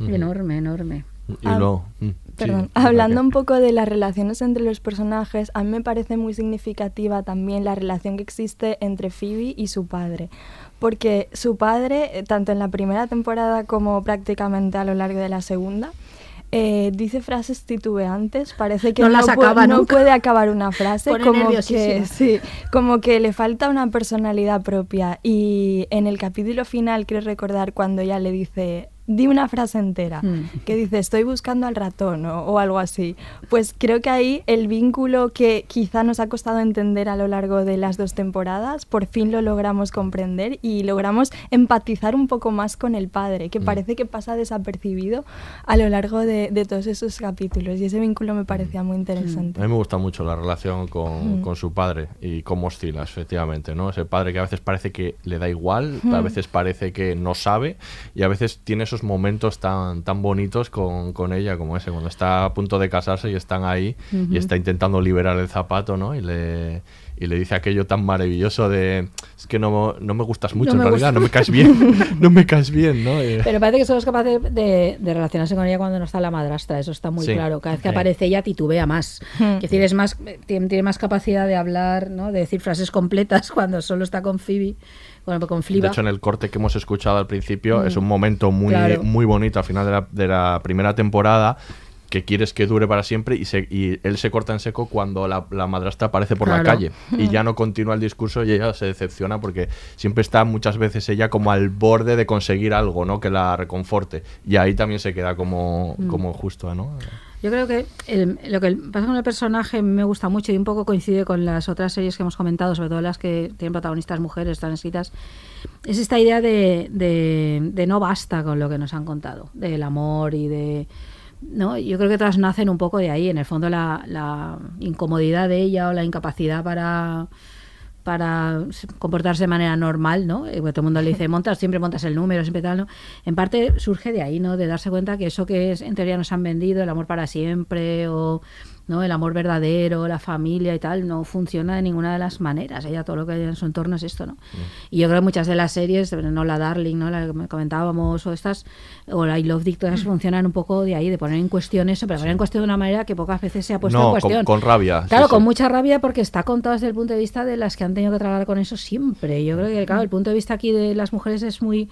enorme, enorme. Y Ah, luego, mm, Perdón, sí, hablando un poco de las relaciones entre los personajes, a mí me parece muy significativa también la relación que existe entre Phoebe y su padre. Porque su padre, eh, tanto en la primera temporada como prácticamente a lo largo de la segunda, eh, dice frases titubeantes, parece que No no, las pu- acaba no nunca. puede acabar una frase, Pone como que, sí, como que le falta una personalidad propia. Y en el capítulo final, quiero recordar cuando ella le dice, di una frase entera, Mm. que dice, estoy buscando al ratón o, o algo así. Pues creo que ahí el vínculo que quizá nos ha costado entender a lo largo de las dos temporadas, por fin lo logramos comprender y logramos empatizar un poco más con el padre, que Mm. parece que pasa desapercibido a lo largo de, de todos esos capítulos. Y ese vínculo me parecía muy interesante. A mí me gusta mucho la relación con, Mm. con su padre y cómo oscila, efectivamente, ¿no? Ese padre que a veces parece que le da igual, Mm. a veces parece que no sabe y a veces tiene esos esos momentos tan, tan bonitos con, con ella como ese, cuando está a punto de casarse y están ahí y está intentando liberar el zapato, ¿no? Y le, y le dice aquello tan maravilloso de es que no, no me gustas mucho en realidad, no me caes bien, no me caes bien, ¿no? Eh, Pero parece que somos capaces de, de, relacionarse con ella cuando no está la madrastra, eso está muy Sí. claro. Cada vez que Sí. aparece ella titubea más. Hmm. Es decir, es más, tiene, tiene más capacidad de hablar, ¿no? de decir frases completas cuando solo está con Phoebe, bueno, con de hecho, en el corte que hemos escuchado al principio Mm. es un momento muy, Claro. muy bonito al final de la, de la primera temporada que quieres que dure para siempre y, se, y él se corta en seco cuando la, la madrastra aparece por la calle y ya no continúa el discurso y ella se decepciona porque siempre está muchas veces ella como al borde de conseguir algo, ¿no? Que la reconforte y ahí también se queda como, Mm. como justo, ¿no? Yo creo que el- lo que pasa con el personaje me gusta mucho y un poco coincide con las otras series que hemos comentado, sobre todo las que tienen protagonistas mujeres, están es esta idea de, de- no basta con lo que nos han contado, del amor y de... ¿no? Yo creo que todas nacen un poco de ahí, en el fondo la incomodidad de ella o la incapacidad para para comportarse de manera normal, ¿no? Eh, porque todo el mundo le dice, montas, siempre montas el número, siempre tal, ¿no? En parte surge de ahí, ¿no? De darse cuenta que eso que es, en teoría nos han vendido, el amor para siempre, o ¿no? el amor verdadero, la familia y tal, no funciona de ninguna de las maneras. Ella todo lo que hay en su entorno es esto, ¿no? Y yo creo que muchas de las series, no la Darling, ¿no? La que comentábamos, o estas, o la I Love Dick, todas funcionan un poco de ahí, de poner en cuestión eso, pero poner en cuestión de una manera que pocas veces se ha puesto en No, con, cuestión. con rabia. Claro, sí, con sí. mucha rabia porque está contado desde el punto de vista de las que han tenido que trabajar con eso siempre. Yo creo que, claro, el punto de vista aquí de las mujeres es muy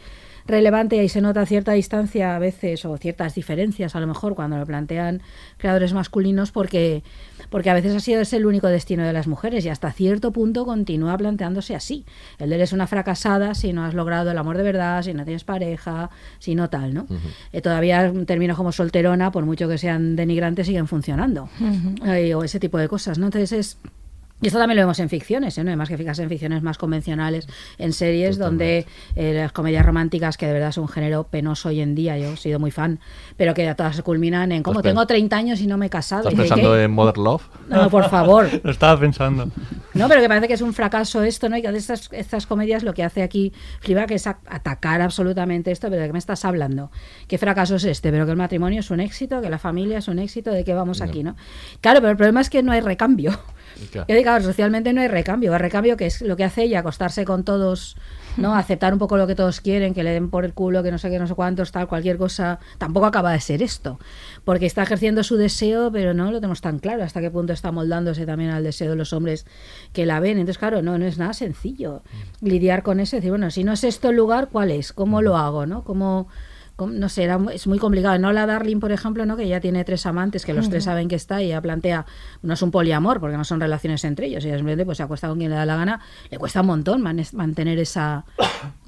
relevante y ahí se nota cierta distancia a veces o ciertas diferencias a lo mejor cuando lo plantean creadores masculinos porque porque a veces ha sido ese el único destino de las mujeres y hasta cierto punto continúa planteándose así. El de eres una fracasada si no has logrado el amor de verdad, si no tienes pareja, si no tal, ¿no? Eh, todavía términos como solterona, por mucho que sean denigrantes, siguen funcionando. Eh, o ese tipo de cosas, ¿no? Entonces es... Y esto también lo vemos en ficciones, ¿eh? no hay más que fijarse en ficciones más convencionales, en series donde eh, las comedias románticas, que de verdad es un género penoso hoy en día, yo he sido muy fan, pero que todas se culminan en como tengo pen- 30 años y no me he casado. ¿Estás pensando ¿qué? en Mother Love? No, por favor. Lo estaba pensando. No, pero que parece que es un fracaso esto, ¿no? Y que de estas, estas comedias lo que hace aquí Fleabag es a- atacar absolutamente esto, pero ¿de qué me estás hablando? ¿Qué fracaso es este? Pero que el matrimonio es un éxito, que la familia es un éxito, ¿de qué vamos aquí, no? Claro, pero el problema es que no hay recambio. Claro. Yo digo, claro, socialmente no hay recambio. El recambio que es lo que hace ella, acostarse con todos, ¿no? Aceptar un poco lo que todos quieren, que le den por el culo, que no sé qué, no sé cuántos, tal, cualquier cosa. Tampoco acaba de ser esto. Porque está ejerciendo su deseo, pero no lo tenemos tan claro hasta qué punto está moldándose también al deseo de los hombres que la ven. Entonces, claro, no, no es nada sencillo lidiar con eso. Decir, bueno, si no es esto el lugar, ¿cuál es? ¿Cómo lo hago? ¿No? ¿Cómo.? No sé, era es muy complicado. No la Darling, por ejemplo, ¿no? que ya tiene tres amantes, que los tres saben que está y ella plantea, no es un poliamor, porque no son relaciones entre ellos, ella simplemente pues, se acuesta con quien le da la gana, le cuesta un montón man- mantener esa,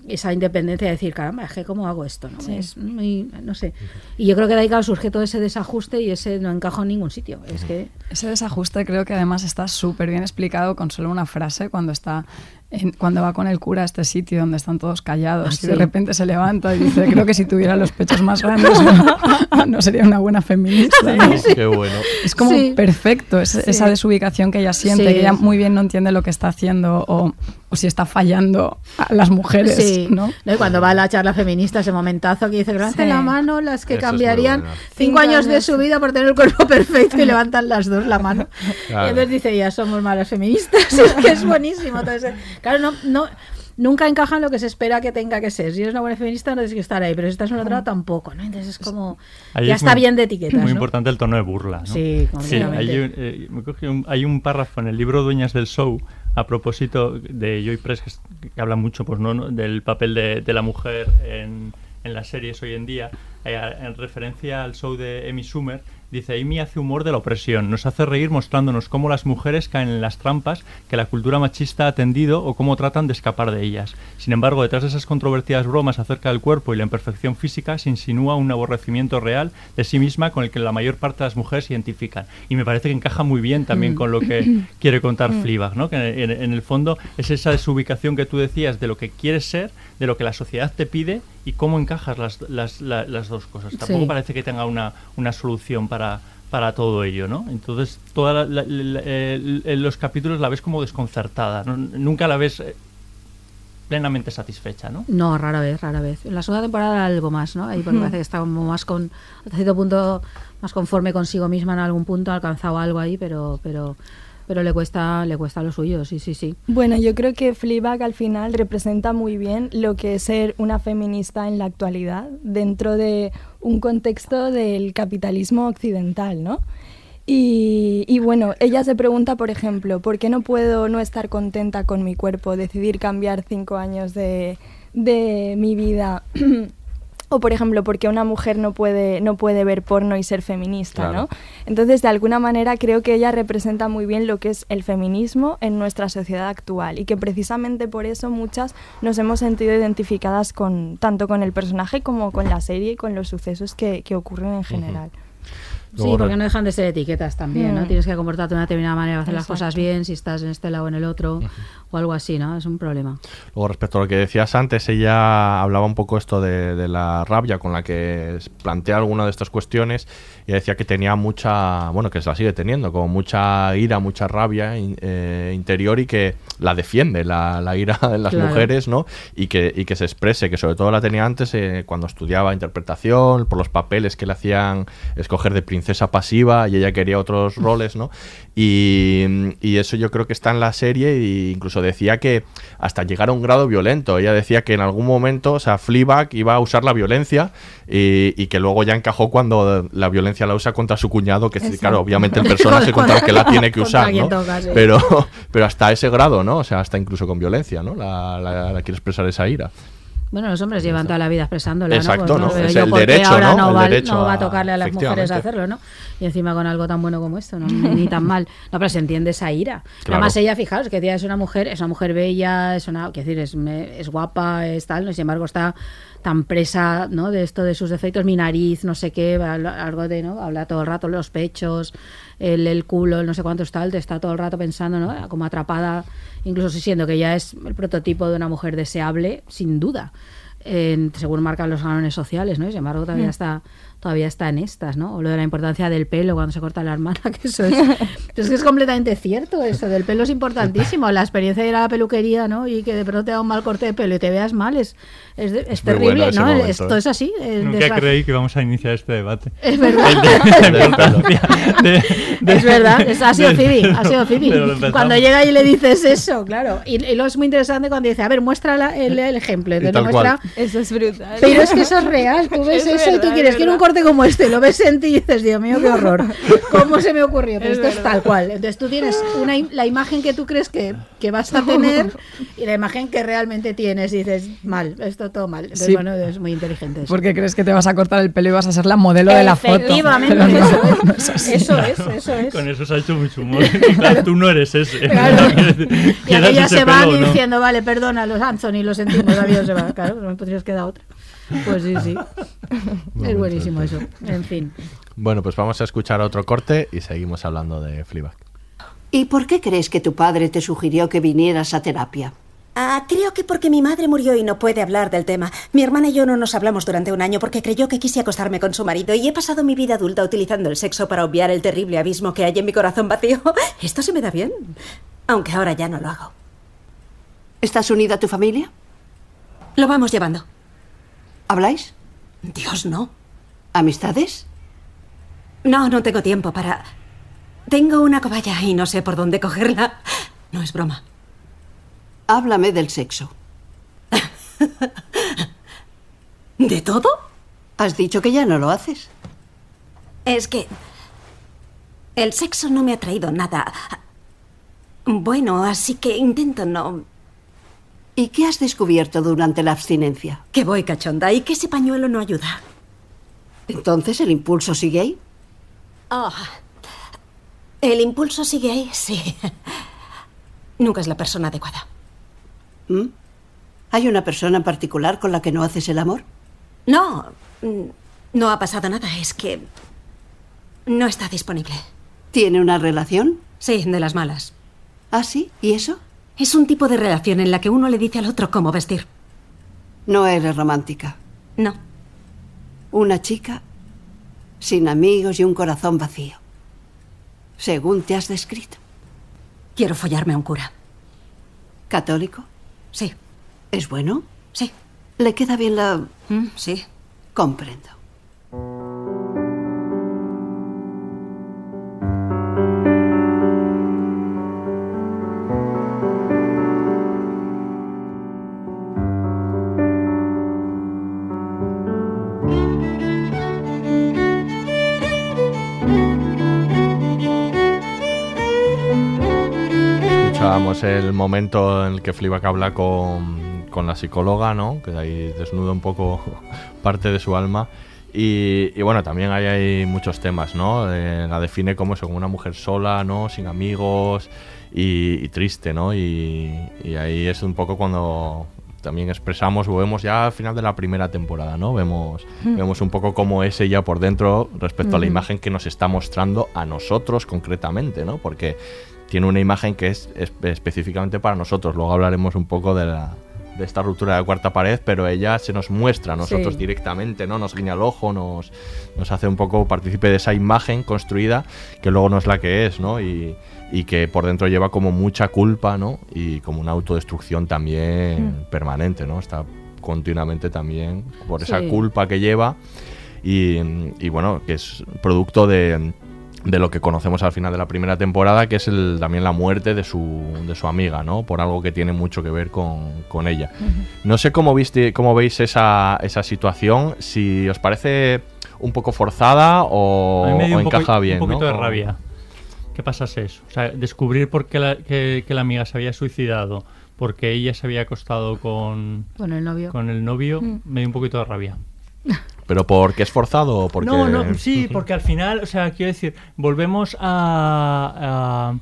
esa independencia de decir, caramba, es que ¿cómo hago esto? ¿no? Sí. Es muy, no sé. Y yo creo que de ahí claro, surge todo ese desajuste y ese no encajo en ningún sitio. Es que Ese desajuste creo que además está súper bien explicado con solo una frase cuando está en- cuando va con el cura a este sitio donde están todos callados Ah, y de repente se levanta y dice creo que si tuviera los pechos más grandes no, no sería una buena feminista. ¿no? Qué bueno. Es como Sí. perfecto es- Sí. esa desubicación que ella siente, Sí. que ella muy bien no entiende lo que está haciendo o, o si está fallando a las mujeres, Sí, ¿no? Y cuando va a la charla feminista, ese momentazo que dice, levanten Sí. la mano las que Eso es cambiarían buena. cinco Cinco años de su vida por tener el cuerpo perfecto y levantan las dos la mano. Claro. Y entonces dice, ya somos malas feministas. es que es buenísimo. Entonces, claro, no, no, nunca encaja en lo que se espera que tenga que ser. Si eres una buena feminista, no tienes que estar ahí, pero si estás en otra, tampoco. ¿no? Entonces es como, Ahí ya es está muy- bien de etiquetas. Muy ¿no? importante el tono de burla. ¿no? Sí, completamente. hay, eh, me cogí un- hay un párrafo en el libro Dueñas del Show a propósito de Joy Press que, habla mucho pues, ¿no? del papel de, la mujer en, las series hoy en día. Eh, en referencia al show de Amy Schumer, dice, Amy hace humor de la opresión, nos hace reír mostrándonos cómo las mujeres caen en las trampas que la cultura machista ha tendido o cómo tratan de escapar de ellas. Sin embargo, detrás de esas controvertidas bromas acerca del cuerpo y la imperfección física se insinúa un aborrecimiento real de sí misma con el que la mayor parte de las mujeres se identifican. Y me parece que encaja muy bien también Mm. con lo que quiere contar Fleabag, ¿no? que en, en el fondo es esa desubicación que tú decías de lo que quieres ser, de lo que la sociedad te pide y cómo encajas las, las, la- las dos cosas. Tampoco Sí. parece que tenga una, una solución para, para todo ello, ¿no? Entonces, el- el- los capítulos la ves como desconcertada, ¿no? Nunca la ves... eh, plenamente satisfecha, ¿no? No, rara vez, rara vez. En la segunda temporada algo más, ¿no? Ahí porque parece que está como más con, hasta cierto punto, más conforme consigo misma en algún punto, ha alcanzado algo ahí, pero, pero, pero le cuesta, le cuesta lo suyo, sí, sí, sí. Bueno, yo creo que Fleabag al final representa muy bien lo que es ser una feminista en la actualidad, dentro de un contexto del capitalismo occidental, ¿no? Y, y, bueno, ella se pregunta, por ejemplo, ¿por qué no puedo no estar contenta con mi cuerpo, decidir cambiar cinco años de, de mi vida? O por ejemplo, ¿por qué una mujer no puede, no puede ver porno y ser feminista? Claro. ¿no? Entonces, de alguna manera, creo que ella representa muy bien lo que es el feminismo en nuestra sociedad actual y que precisamente por eso muchas nos hemos sentido identificadas con, tanto con el personaje como con la serie y con los sucesos que, que ocurren en general. Sí, porque no dejan de ser etiquetas también, ¿no? Mm. Tienes que comportarte de una determinada manera, hacer las cosas bien, si estás en este lado o en el otro, o algo así, ¿no? Es un problema. Luego, respecto a lo que decías antes, ella hablaba un poco esto de, de la rabia con la que plantea alguna de estas cuestiones y decía que tenía mucha, bueno, que se la sigue teniendo, como mucha ira, mucha rabia eh, interior y que la defiende, la, la ira de las Claro. mujeres, ¿no? Y que, y que se exprese, que sobre todo la tenía antes eh, cuando estudiaba interpretación, por los papeles que le hacían escoger de princesa pasiva y ella quería otros roles, ¿no? Y, y eso yo creo que está en la serie e incluso decía que hasta llegar a un grado violento. Ella decía que en algún momento, o sea, Fleabag iba a usar la violencia y, y que luego ya encajó cuando la violencia la usa contra su cuñado, que Exacto. claro, obviamente el personaje contra el que la tiene que usar, quien ¿no? toca, sí. Pero, pero hasta ese grado, ¿no? O sea, hasta incluso con violencia, ¿no? La, la- la quiere expresar esa ira. Bueno, los hombres llevan toda la vida expresándola, Exacto, ¿no? ¿no? veo Es el derecho, ahora ¿no? no, El va, derecho no va a tocarle a las mujeres hacerlo, ¿no? Y encima con algo tan bueno como esto, ¿no? Ni, tan mal. No, pero se entiende esa ira. Claro. Además, ella, fijaos, que decía, es una mujer, es una mujer bella, es una, quiero decir, es, es guapa, es tal, ¿no? Sin embargo está tan presa, ¿no? De esto, de sus defectos, mi nariz, no sé qué, algo de, ¿no? Habla todo el rato, los pechos, el, el culo, el no sé cuántos tal, te está todo el rato pensando, ¿no? Como atrapada, incluso siendo que ya es el prototipo de una mujer deseable, sin duda en- según marcan los cánones sociales, ¿no? Y sin embargo todavía Mm. está todavía está en estas, ¿no? O lo de la importancia del pelo cuando se corta la hermana, que eso es, es que es completamente cierto eso, del pelo es importantísimo, la experiencia de ir a la peluquería, ¿no? Y que de pronto te da un mal corte de pelo y te veas mal, es, es, es terrible, bueno ¿no? momento, Esto ¿eh? es así. eh, Nunca creí que vamos a iniciar este debate. Es verdad. De de- de- es verdad, es- ha sido Phoebe, ha sido Phoebe. Cuando llega y le dices eso, claro. Y, y luego es muy interesante cuando dice, a ver, muestra la- el, el ejemplo. Entonces muestra, cual. Eso es brutal. pero es que eso es real, tú ves Es eso y verdad, tú quieres, es quiero un verdad. Corte como este, lo ves en ti y dices, Dios mío, qué horror. ¿Cómo se me ocurrió? Pero Es esto es tal cual. Entonces tú tienes una, la imagen que tú crees que, que vas a tener y la imagen que realmente tienes y dices, mal, esto todo mal. Entonces, Sí. bueno, es muy inteligente. eso. Porque crees que te vas a cortar el pelo y vas a ser la modelo de la foto. Efectivamente, no, eso, es, no es así. eso es, eso es. Con eso se ha hecho mucho humor. Claro, tú no eres ese. Claro. Y aquellas se van no. diciendo, vale, perdona, los Anthony, lo sentimos, adiós, se va. Claro, no me podrías quedar otra. Pues sí, sí. Es buenísimo eso. En fin. Bueno, pues vamos a escuchar otro corte y seguimos hablando de Fleabag. ¿Y por qué crees que tu padre te sugirió que vinieras a terapia? Ah, creo que porque mi madre murió y no puede hablar del tema. Mi hermana y yo no nos hablamos durante un año porque creyó que quise acostarme con su marido y he pasado mi vida adulta utilizando el sexo para obviar el terrible abismo que hay en mi corazón vacío. Esto se me da bien, aunque ahora ya no lo hago. ¿Estás unida a tu familia? Lo vamos llevando. ¿Habláis? Dios, no. ¿Amistades? No, no tengo tiempo para... Tengo una cobaya y no sé por dónde cogerla. No es broma. Háblame del sexo. ¿De todo? Has dicho que ya no lo haces. Es que... El sexo no me ha traído nada. Bueno, así que intento no... ¿Y qué has descubierto durante la abstinencia? Que voy cachonda y que ese pañuelo no ayuda. ¿Entonces el impulso sigue ahí? Oh, el impulso sigue ahí, sí. Nunca es la persona adecuada. ¿Mm? ¿Hay una persona en particular con la que no haces el amor? No, mm, no ha pasado nada. Es que no está disponible. ¿Tiene una relación? Sí, de las malas. ¿Ah, sí? ¿Y eso? Es un tipo de relación en la que uno le dice al otro cómo vestir. No eres romántica. No. Una chica sin amigos y un corazón vacío. Según te has descrito. Quiero follarme a un cura. ¿Católico? Sí. ¿Es bueno? Sí. ¿Le queda bien la...? Mm, sí. Comprendo. El momento en el que Fleabag habla con, con la psicóloga, ¿no? Que ahí desnuda un poco parte de su alma. Y, y bueno, también ahí hay muchos temas, ¿no? Eh, la define como eso, como una mujer sola, ¿no? Sin amigos y, y triste, ¿no? Y, y ahí es un poco cuando también expresamos o vemos ya al final de la primera temporada, ¿no? Vemos, Mm. vemos un poco cómo es ella por dentro respecto a la imagen que nos está mostrando a nosotros concretamente, ¿no? Porque tiene una imagen que es, es- específicamente para nosotros. Luego hablaremos un poco de, la, de esta ruptura de la cuarta pared, pero ella se nos muestra a nosotros Sí. directamente, ¿no? Nos guiña el ojo, nos, nos hace un poco partícipe de esa imagen construida que luego no es la que es, ¿no? Y, y que por dentro lleva como mucha culpa, ¿no? Y como una autodestrucción también Mm. permanente, ¿no? Está continuamente también por esa culpa que lleva y, y bueno, que es producto de, de lo que conocemos al final de la primera temporada, que es el, también la muerte de su, de su amiga, ¿no? Por algo que tiene mucho que ver con, con ella. No sé cómo, viste, cómo veis esa, esa situación, si os parece un poco forzada o, A mí me dio o un, poco- encaja bien. un poquito ¿no? de rabia. ¿Qué pasase eso? O sea, descubrir por qué la, que, que la amiga se había suicidado porque ella se había acostado con, Con el novio. con el novio, Mm. me dio un poquito de rabia. ¿Pero porque es forzado o porque...? No, no, sí, porque al final, o sea, quiero decir, volvemos a,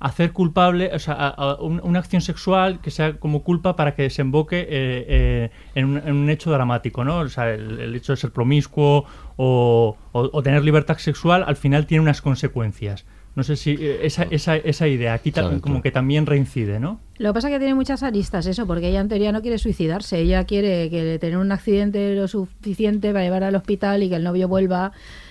a hacer culpable, o sea, a, a un- una acción sexual que sea como culpa para que desemboque eh, eh, en, un, en un hecho dramático, ¿no? O sea, el, el hecho de ser promiscuo o, o- o tener libertad sexual al final tiene unas consecuencias. No sé si eh, esa, esa, esa idea aquí Claro, como claro. que también reincide, ¿no? Lo que pasa es que tiene muchas aristas eso, porque ella en teoría no quiere suicidarse, ella quiere que tener un accidente lo suficiente para llevar al hospital y que el novio vuelva.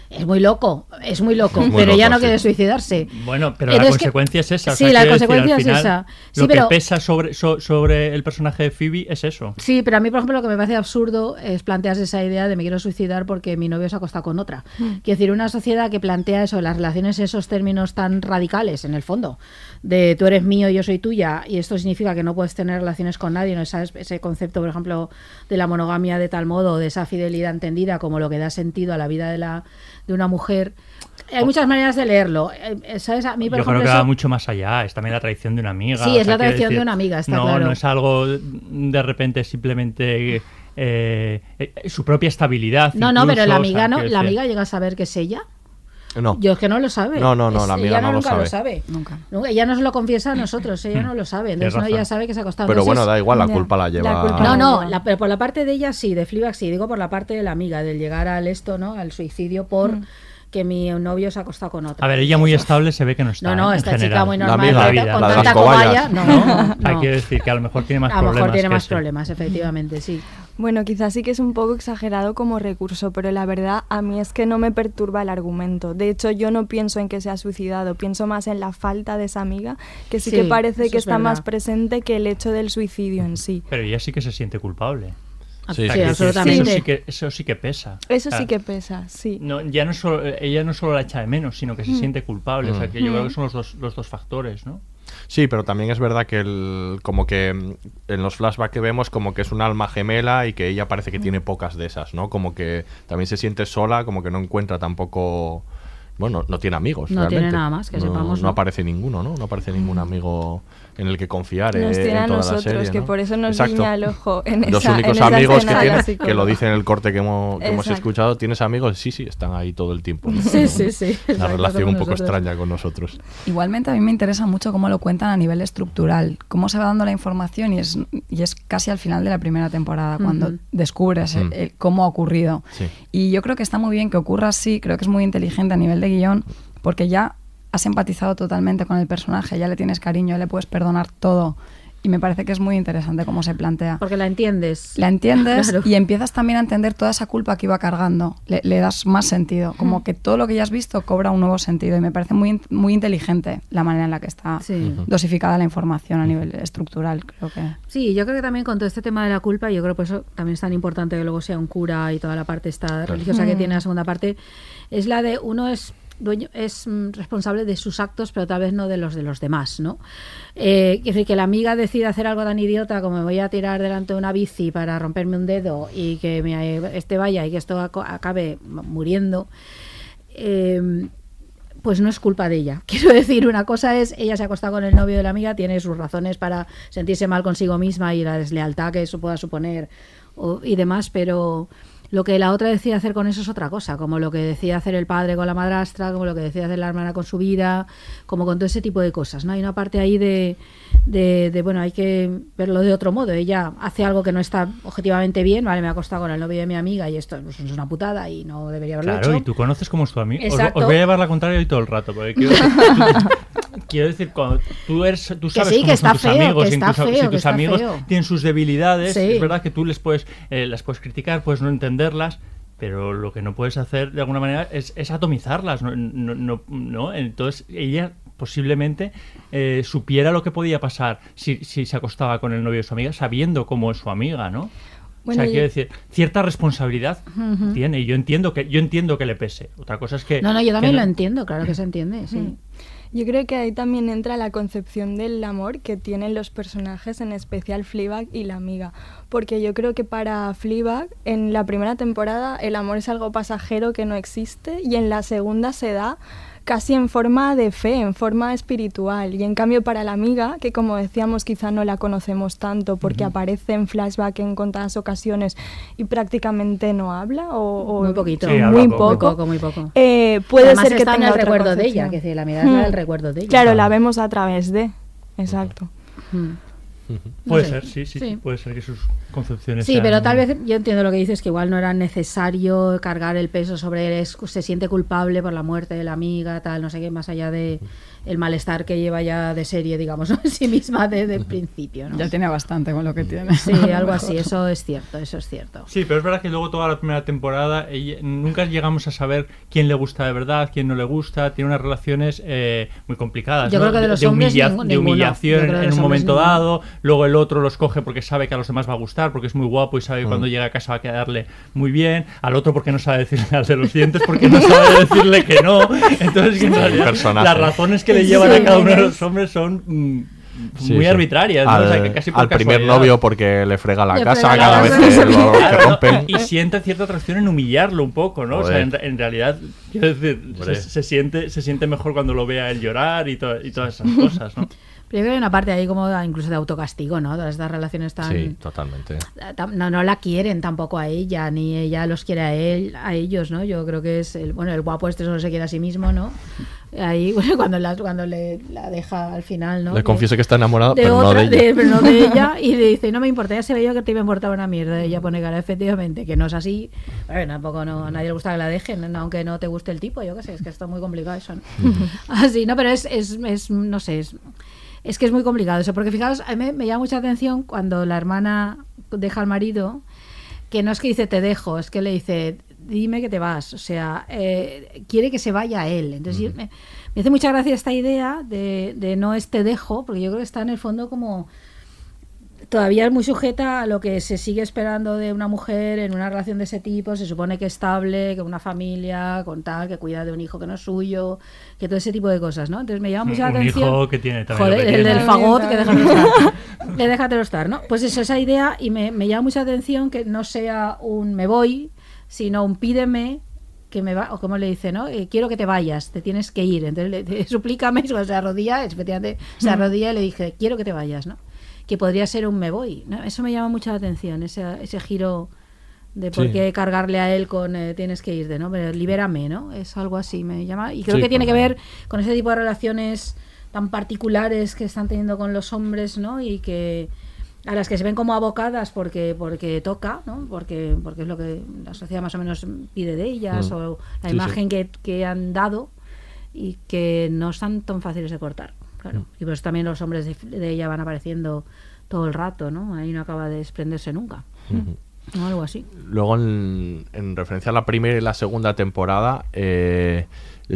Es muy loco, es muy loco, Muy pero ella loco, no sí. quiere suicidarse. Bueno, pero Entonces la que- consecuencia es esa. o Sí, sea, la decir, consecuencia es final, esa. Sí, lo pero- que pesa sobre, so- sobre el personaje de Phoebe es eso. Sí, pero a mí, por ejemplo, lo que me parece absurdo es plantearse esa idea de me quiero suicidar porque mi novio se ha acostado con otra. Mm. Quiero decir, una sociedad que plantea eso, las relaciones esos términos tan radicales, en el fondo, de tú eres mío y yo soy tuya, y esto significa que no puedes tener relaciones con nadie, ¿no? Esa- ese concepto, por ejemplo, de la monogamia de tal modo, de esa fidelidad entendida como lo que da sentido a la vida de, la, de una mujer. Hay muchas maneras de leerlo. eh, ¿Sabes? A mí, por Yo creo que va mucho más allá. Es también la traición de una amiga. Sí, o es sea, la traición de una amiga, está no, claro. No es algo de repente simplemente eh, eh, su propia estabilidad. No, no, pero la o amiga sea, no, la amiga llega a saber que es ella. No. Yo es que no lo sabe. No, no, no, Es- la amiga ella no lo nunca sabe. lo sabe. Nunca. Ella nos lo confiesa a nosotros, ella no lo sabe. Entonces no, ella sabe que se ha acostado. Pero bueno, da igual, la culpa la lleva... No, no, la- pero por la parte de ella sí, de Fleabag sí, digo por la parte de la amiga, del llegar al esto, ¿no? Al suicidio por Mm. que mi novio se ha acostado con otra. A ver, ella muy estable se ve que no está. No, no, ¿eh? en esta chica muy normal, La amiga, con La tanta cobaya, no, O sea, no. quiero decir que a lo mejor tiene más a lo problemas. mejor tiene que más ese. problemas, efectivamente, sí. Bueno, quizás sí que es un poco exagerado como recurso, pero la verdad a mí es que no me perturba el argumento. De hecho, yo no pienso en que se ha suicidado, pienso más en la falta de esa amiga, que sí, Sí, que parece que es está más presente que el hecho del suicidio en sí. Pero ella sí que se siente culpable. Sí, O sea, sí, absolutamente. Eso sí que, eso sí que pesa. Eso O sea, sí que pesa, sí. No, ya no solo, ella no solo la echa de menos, sino que se Mm. siente culpable. O sea, que yo creo Mm. que son los dos, los dos factores, ¿no? Sí, pero también es verdad que el, como que mm, en los flashbacks que vemos como que es un alma gemela y que ella parece que tiene pocas de esas, ¿no? Como que también se siente sola, como que no encuentra tampoco... Bueno, no tiene amigos. No tiene nada más, que No- sepamos, No ¿no? aparece ninguno, ¿no? No aparece ningún amigo en el que confiar Nos eh, tiene en a toda la nosotros, que por eso nos Exacto. guiña el ojo en Los esa- únicos en esa amigos que escena de la tiene, que lo dice en el corte que hemos, que hemos Exacto. escuchado, ¿tienes amigos? Sí, sí, están ahí todo el tiempo. ¿no? Sí, sí, sí, Una exacto, relación un poco nosotros. extraña con nosotros. Igualmente a mí me interesa mucho cómo lo cuentan a nivel estructural, cómo se va dando la información y es, y es casi al final de la primera temporada cuando descubres el- Mm. el cómo ha ocurrido. Sí. Y yo creo que está muy bien que ocurra así, creo que es muy inteligente a nivel de guion, porque ya has empatizado totalmente con el personaje, ya le tienes cariño, ya le puedes perdonar todo. Y me parece que es muy interesante cómo se plantea. Porque la entiendes. La entiendes y empiezas también a entender toda esa culpa que iba cargando. Le, das más sentido, como que todo lo que ya has visto cobra un nuevo sentido y me parece muy, muy inteligente la manera en la que está dosificada la información a nivel estructural, creo que. Sí, yo creo que también con todo este tema de la culpa, yo creo que por eso también es tan importante que luego sea un cura y toda la parte esta religiosa que tiene la segunda parte, es la de uno es dueño es mm, responsable de sus actos, pero tal vez no de los de los demás, ¿no? Eh, decir, que la amiga decida hacer algo tan idiota como me voy a tirar delante de una bici para romperme un dedo y que me, este vaya y que esto acabe muriendo, eh, pues no es culpa de ella. Quiero decir, una cosa es, ella se ha acostado con el novio de la amiga, tiene sus razones para sentirse mal consigo misma y la deslealtad que eso pueda suponer y demás, pero lo que la otra decía hacer con eso es otra cosa, como lo que decía hacer el padre con la madrastra, como lo que decía hacer la hermana con su vida, como con todo ese tipo de cosas. ¿no? Hay una parte ahí de, de, bueno, hay que verlo de otro modo. Ella hace algo que no está objetivamente bien, vale, me ha acostado con el novio de mi amiga y esto pues, es una putada y no debería haberlo claro, hecho. y tú conoces cómo es tu amiga. Os, voy a llevar la contraria hoy todo el rato, porque quiero, quiero decir, cuando tú, eres, tú sabes sí, cómo son tus amigos, y si tus amigos tienen sus debilidades, es verdad que tú les puedes, eh, las puedes criticar, puedes no entenderlas, pero lo que no puedes hacer de alguna manera es, atomizarlas, ¿no? No, no, Entonces ella posiblemente eh, supiera lo que podía pasar si, si, se acostaba con el novio de su amiga, sabiendo cómo es su amiga, ¿no? o sea, quiero decir, cierta responsabilidad tiene y yo entiendo que yo entiendo que le pese. Otra cosa es que No, no, yo también lo entiendo, claro que se entiende, sí. Yo creo que ahí también entra la concepción del amor que tienen los personajes, en especial Fleabag y la amiga. Porque yo creo que para Fleabag, en la primera temporada, el amor es algo pasajero que no existe y en la segunda se da casi en forma de fe, en forma espiritual. Y en cambio para la amiga, que como decíamos quizá no la conocemos tanto porque aparece en flashback en contadas ocasiones y prácticamente no habla o, muy poquito, muy, poco, muy poco, eh, puede ser que tenga en el recuerdo de ella, que la mirada el recuerdo de ella. Claro, la vemos a través de, exacto. Puede ser, sí, sí, puede ser que sus concepciones. Sí, pero tal vez yo entiendo lo que dices, que igual no era necesario cargar el peso sobre él, se siente culpable por la muerte de la amiga, tal, no sé qué, más allá de el malestar que lleva ya de serie, digamos, en sí misma desde el principio. ¿no? Ya tiene bastante con lo que tiene. Sí, algo así, eso es cierto, eso es cierto. Sí, pero es verdad que luego toda la primera temporada nunca llegamos a saber quién le gusta de verdad, quién no le gusta, tiene unas relaciones eh, muy complicadas. Yo creo que de los hombres de humillación en, un momento dado, luego el otro los coge porque sabe que a los demás va a gustar, porque es muy guapo y sabe que mm. cuando llega a casa va a quedarle muy bien, al otro porque no sabe decirle al de los dientes, porque no sabe decirle que no. Entonces, en realidad, las razones que le llevan a cada uno de los hombres son mm, muy arbitrarias. Al, primer novio porque le frega la casa cada vez que lo rompen. Y siente cierta atracción en humillarlo un poco, ¿no? O sea, en, realidad, quiero decir, se, siente, se siente mejor cuando lo vea él llorar y, y todas esas cosas, ¿no? Pero yo creo que hay una parte ahí como incluso de autocastigo, ¿no? Todas estas relaciones tan... Sí, totalmente. No, no la quieren tampoco a ella, ni ella los quiere a él, a ellos, ¿no? Yo creo que es... El, bueno, el guapo este solo se quiere a sí mismo, ¿no? Ahí, bueno, cuando, la, cuando le, la deja al final, ¿no? Le confiesa que está enamorado, pero, no de ella. pero no de ella. Y le dice, no me importa, ya se veía que te iba a importar una mierda. Y ella pone cara, efectivamente, que no es así. Bueno, tampoco no, a nadie le gusta que la dejen, aunque no te guste el tipo, yo qué sé, es que está muy complicado eso. ¿no? Así, no, pero es, es, es no sé, es es que es muy complicado eso, porque fijaos, a mí me llama mucha atención cuando la hermana deja al marido, que no es que dice te dejo, es que le dice dime que te vas, o sea, eh, quiere que se vaya a él. Entonces me, hace mucha gracia esta idea de, de no este dejo, porque yo creo que está en el fondo como todavía es muy sujeta a lo que se sigue esperando de una mujer en una relación de ese tipo. Se supone que estable, que una familia, con tal, que cuida de un hijo que no es suyo, que todo ese tipo de cosas, ¿no? Entonces me llama mucha la atención. hijo que tiene también. Joder, el del fagot, que déjatelo estar. que déjatelo estar, ¿no? Pues eso, esa idea, y me, me llama mucha atención que no sea un me voy, sino un pídeme que me va, o como le dice, ¿no? Eh, quiero que te vayas, te tienes que ir. Entonces, le, suplícame, se arrodilla, efectivamente, se arrodilla y le dije, quiero que te vayas, ¿no? que podría ser un me voy. Eso me llama mucho la atención, ese, ese giro de por qué cargarle a él con eh, tienes que irte, ¿no? Pero libérame, ¿no? Es algo así, me llama. Y creo que tiene que ver con ese tipo de relaciones tan particulares que están teniendo con los hombres, ¿no? Y que a las que se ven como abocadas porque porque toca, ¿no? Porque porque es lo que la sociedad más o menos pide de ellas mm. o la imagen Que, que han dado y que no están tan fáciles de cortar. claro. Y pues también los hombres de, de ella van apareciendo todo el rato, ¿no? Ahí no acaba de desprenderse nunca. O algo así. Luego, en, en referencia a la primera y la segunda temporada, eh,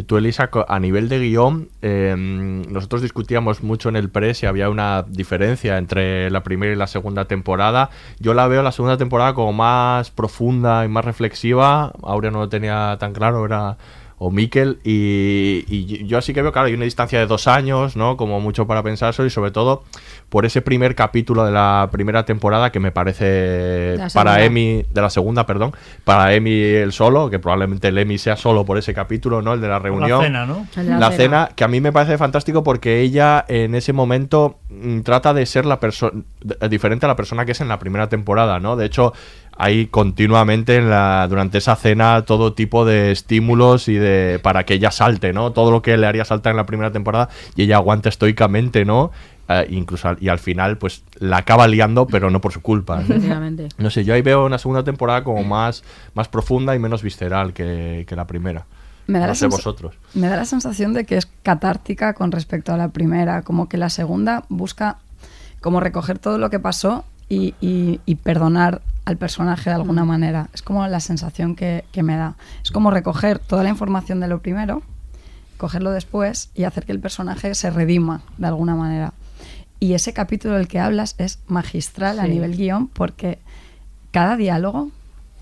tú, Elisa, a nivel de guion, eh, nosotros discutíamos mucho en el pre si había una diferencia entre la primera y la segunda temporada. Yo la veo la segunda temporada como más profunda y más reflexiva. Aurea no lo tenía tan claro, era o Miquel y, y yo así que veo, claro, hay una distancia de dos años, ¿no? Como mucho para pensar eso y sobre todo por ese primer capítulo de la primera temporada que me parece La para. Emi, de la segunda, perdón, para Emi el solo, que probablemente el Emi sea solo por ese capítulo, ¿no? El de la reunión. cena, ¿no? La La cena. cena, que a mí me parece fantástico porque ella en ese momento mm, trata de ser la persona diferente a la persona que es en la primera temporada, ¿no? De hecho, hay continuamente en la, durante esa cena todo tipo de estímulos y de para que ella salte, ¿no? Todo lo que le haría saltar en la primera temporada y ella aguanta estoicamente, ¿no? Eh, incluso al- y al final pues la acaba liando, pero no por su culpa. ¿no? Efectivamente. No sé, yo ahí veo una segunda temporada como más, más profunda y menos visceral que, que la primera. Me da, no sé vosotros. me da la sensación de que es catártica con respecto a la primera, como que la segunda busca como recoger todo lo que pasó y, y- y perdonar al personaje de alguna Mm. manera. Es como la sensación que, que me da. Es como recoger toda la información de lo primero, cogerlo después y hacer que el personaje se redima de alguna manera. Y ese capítulo del que hablas es magistral a nivel guion porque cada diálogo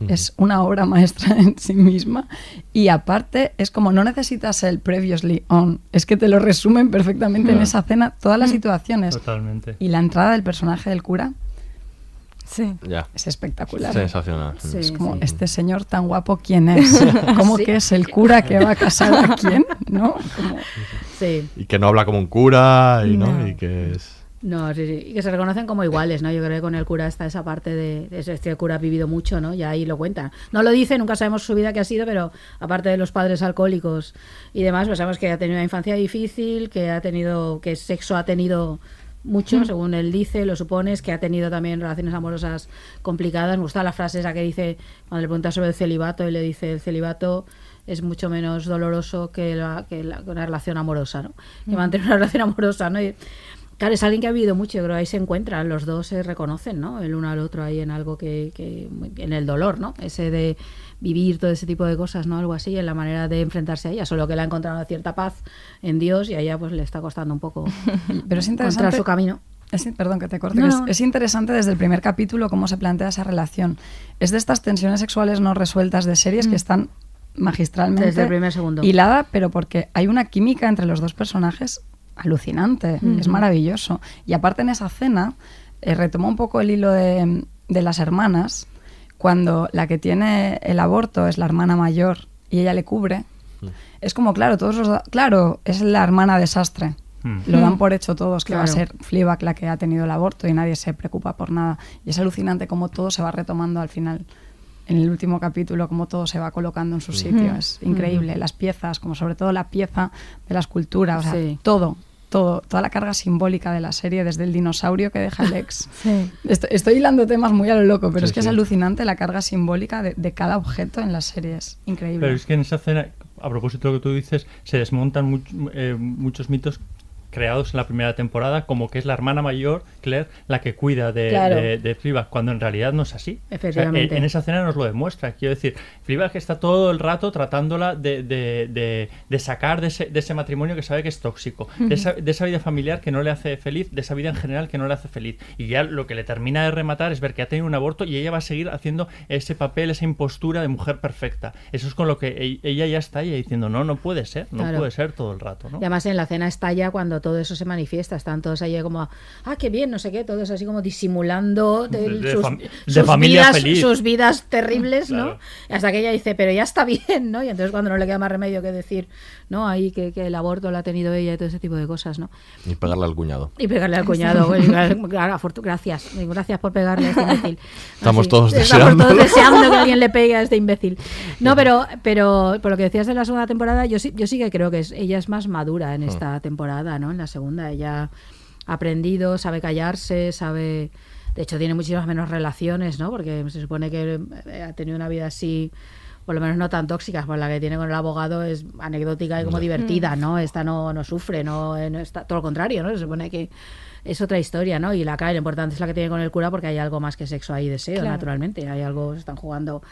es una obra maestra en sí misma y aparte es como no necesitas el previously on, es que te lo resumen perfectamente en esa cena todas las situaciones Totalmente. y la entrada del personaje del cura Sí. Ya. es espectacular. Sensacional. Sí, Es como sí. este señor tan guapo, ¿quién es? ¿Cómo Sí. que es el cura que va a casar a quién? ¿No? Como- Sí. Y que no habla como un cura y, ¿no? No. y que es... No, sí, sí. Y que se reconocen como iguales, ¿no? Yo creo que con el cura está esa parte de... de Este cura ha vivido mucho, ¿no? Y ahí lo cuenta. No lo dice, nunca sabemos su vida que ha sido, pero aparte de los padres alcohólicos y demás, pues sabemos que ha tenido una infancia difícil, que ha tenido... que sexo ha tenido mucho, Mm. según él dice, lo supones, que ha tenido también relaciones amorosas complicadas. Me gusta la frase esa que dice, cuando le pregunta sobre el celibato, y le dice, el celibato es mucho menos doloroso que, la, que, la- que una relación amorosa, ¿no? Que Mm. mantener una relación amorosa, ¿no? Y, Claro, es alguien que ha vivido mucho, yo creo ahí se encuentran, los dos se reconocen, ¿no? El uno al otro ahí en algo que, que en el dolor, ¿no? Ese de vivir todo ese tipo de cosas, ¿no? Algo así, en la manera de enfrentarse a ella, solo que él ha encontrado cierta paz en Dios y a ella pues le está costando un poco Pero es encontrar su camino. Es, perdón que te corte. No, que no. Es, es interesante desde el primer capítulo cómo se plantea esa relación. Es de estas tensiones sexuales no resueltas de series que Mm. están magistralmente Desde el primer segundo. hilada, pero porque hay una química entre los dos personajes alucinante, Mm. es maravilloso. Y aparte en esa cena, eh, retomo un poco el hilo de, de las hermanas, cuando la que tiene el aborto es la hermana mayor y ella le cubre, es como, claro, todos los da- claro, es la hermana desastre. Mm. Lo dan por hecho todos, que va a ser Fleabag la que ha tenido el aborto y nadie se preocupa por nada. Y es alucinante cómo todo se va retomando al final. En el último capítulo, cómo todo se va colocando en su sitio. Es increíble. Las piezas, como sobre todo la pieza de la escultura, o sea, Sí. todo, todo, toda la carga simbólica de la serie, desde el dinosaurio que deja el ex. Sí. Estoy, estoy hilando temas muy a lo loco, pero Sí, es que sí. es alucinante la carga simbólica de, de cada objeto en la serie. Es increíble. Pero es que en esa escena, a propósito de lo que tú dices, se desmontan much- eh, muchos mitos creados en la primera temporada, como que es la hermana mayor, Claire, la que cuida de, Claro. de, de Fleabag, cuando en realidad no es así. O sea, Efectivamente. en, en esa escena nos lo demuestra. Quiero decir, Fleabag está todo el rato tratándola de, de- sacar de ese, de ese matrimonio que sabe que es tóxico, de esa, de esa vida familiar que no le hace feliz, de esa vida en general que no le hace feliz. Y ya lo que le termina de rematar es ver que ha tenido un aborto y ella va a seguir haciendo ese papel, esa impostura de mujer perfecta. Eso es con lo que e- ella ya está ya diciendo, no, no puede ser, no Claro. puede ser todo el rato. ¿no? Y además en la cena estalla cuando todo eso se manifiesta, están todos ahí como, ah, qué bien, no sé qué, todos así como disimulando de, De- sus, fam- de sus familia vidas, feliz. sus vidas terribles, Claro. ¿no? Hasta que ella dice, pero ya está bien, ¿no? Y entonces cuando no le queda más remedio que decir, no, ahí que, que el aborto lo ha tenido ella y todo ese tipo de cosas, ¿no? Y pegarle al cuñado. Y pegarle al cuñado. afortu- gracias. Gracias por pegarle a este imbécil. Estamos todos Estamos todos deseando que alguien le pegue a este imbécil. No, pero, pero por lo que decías de la segunda temporada, yo sí, yo sí que creo que es, ella es más madura en esta temporada, ¿no? En la segunda, ella ha aprendido, sabe callarse, sabe... De hecho, tiene muchísimas menos relaciones, ¿no? Porque se supone que eh, ha tenido una vida así por lo menos no tan tóxicas, pues la que tiene con el abogado es anecdótica y como divertida, ¿no? Esta no, no sufre, no, no está, todo lo contrario, ¿no? Se supone que es otra historia, ¿no? Y la cara, lo importante es la que tiene con el cura porque hay algo más que sexo ahí, deseo, Claro. naturalmente. Hay algo, están jugando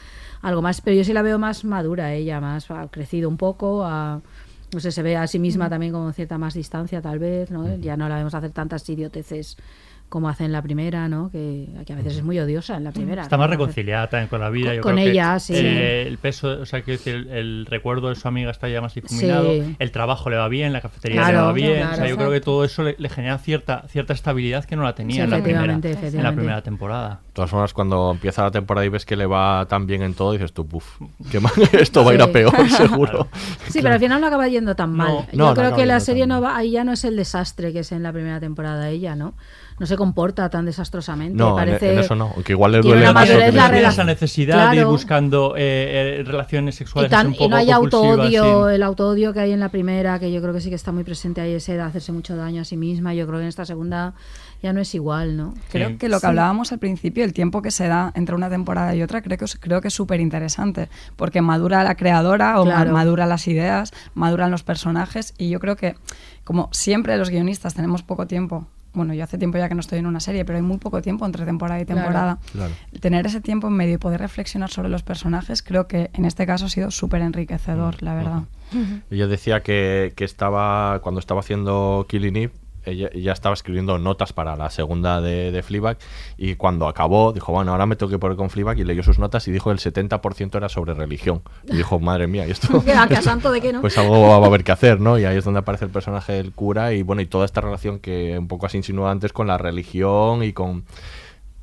algo más, pero yo sí la veo más madura ella, más ha crecido un poco, ha- no sé, se ve a sí misma también con cierta más distancia tal vez, ¿no? Ya no la vemos hacer tantas idioteces como hace en la primera, ¿no? Que, que a veces es muy odiosa en la primera. Está más ¿no? reconciliada también con la vida. Con- yo con creo que, ella, sí. eh, el peso, o sea, quiero decir, el, el recuerdo de su amiga está ya más difuminado. Sí. El trabajo le va bien, la cafetería Claro, le va bien. claro, o sea, yo creo que exacto. todo eso le, le genera cierta, cierta estabilidad que no la tenía Sí, en, la primera, en la primera temporada. De todas formas, cuando empieza la temporada y ves que le va tan bien en todo, dices tú, puf, qué mal, esto va a ir a peor, seguro. Sí, pero al final no acaba yendo tan mal. No, Yo no, no creo acaba que la serie no va, ahí ya no es el desastre que es en la primera temporada ella, ¿no? No se comporta tan desastrosamente. No, en- parece en eso no, aunque igual le duele más que la esa necesidad de ir buscando eh, eh, relaciones y, sexuales tan- un y poco no hay autoodio, el autoodio que hay en la primera, que yo creo que sí que está muy presente ahí, ese de hacerse mucho daño a sí misma. Yo creo que en esta segunda ya no es igual, ¿no? Creo que lo que hablábamos al principio, el tiempo que se da entre una temporada y otra, creo que es, creo que es súper interesante, porque madura la creadora o Claro. madura las ideas, maduran los personajes, y yo creo que, como siempre los guionistas tenemos poco tiempo, bueno, yo hace tiempo ya que no estoy en una serie, pero hay muy poco tiempo entre temporada y temporada. Claro. Tener ese tiempo en medio y poder reflexionar sobre los personajes, creo que en este caso ha sido súper enriquecedor, la verdad. Ella decía que, que estaba, cuando estaba haciendo Killing Eve, ella, ella estaba escribiendo notas para la segunda de, de Fleabag y cuando acabó dijo, bueno, ahora me tengo que poner con Fleabag y leyó sus notas y dijo el 70% era sobre religión. Y dijo, madre mía, ¿y esto? ¿A qué esto- santo de qué no? Pues algo va a haber que hacer, ¿no? Y ahí es donde aparece el personaje del cura y bueno, y toda esta relación que un poco has insinuado antes con la religión y con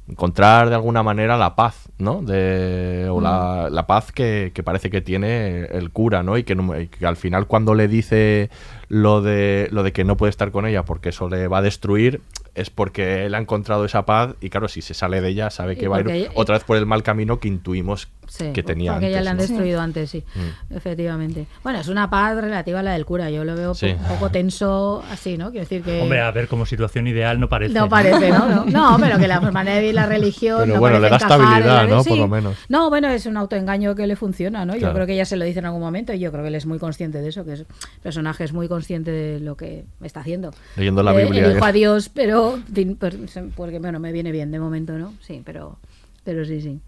encontrar de alguna manera la paz, ¿no? De, o la, la paz que, que parece que tiene el cura, ¿no? Y que, no- y que al final cuando le dice lo de, lo de que no puede estar con ella porque eso le va a destruir, es porque él ha encontrado esa paz y claro, si se sale de ella sabe que va a ir otra vez por el mal camino que intuimos Sí, que tenía porque ya le han ¿no? destruido antes, sí, Mm. efectivamente. Bueno, es una paz relativa a la del cura. Yo lo veo Sí. un poco tenso así, ¿no? Quiero decir que... Hombre, a ver, como situación ideal no parece. No parece, ¿no? No, no, pero que la manera de vivir la religión. Pero no bueno, le da estabilidad, la ¿no? sí. Por lo menos. No, bueno, es un autoengaño que le funciona, ¿no? Yo creo que ella se lo dice en algún momento y yo creo que él es muy consciente de eso, que es el personaje es muy consciente de lo que está haciendo. Leyendo la Eh, Biblia, Elijo ¿eh? a Dios, pero pues, porque bueno, me viene bien de momento, ¿no? Sí, pero, pero sí, sí.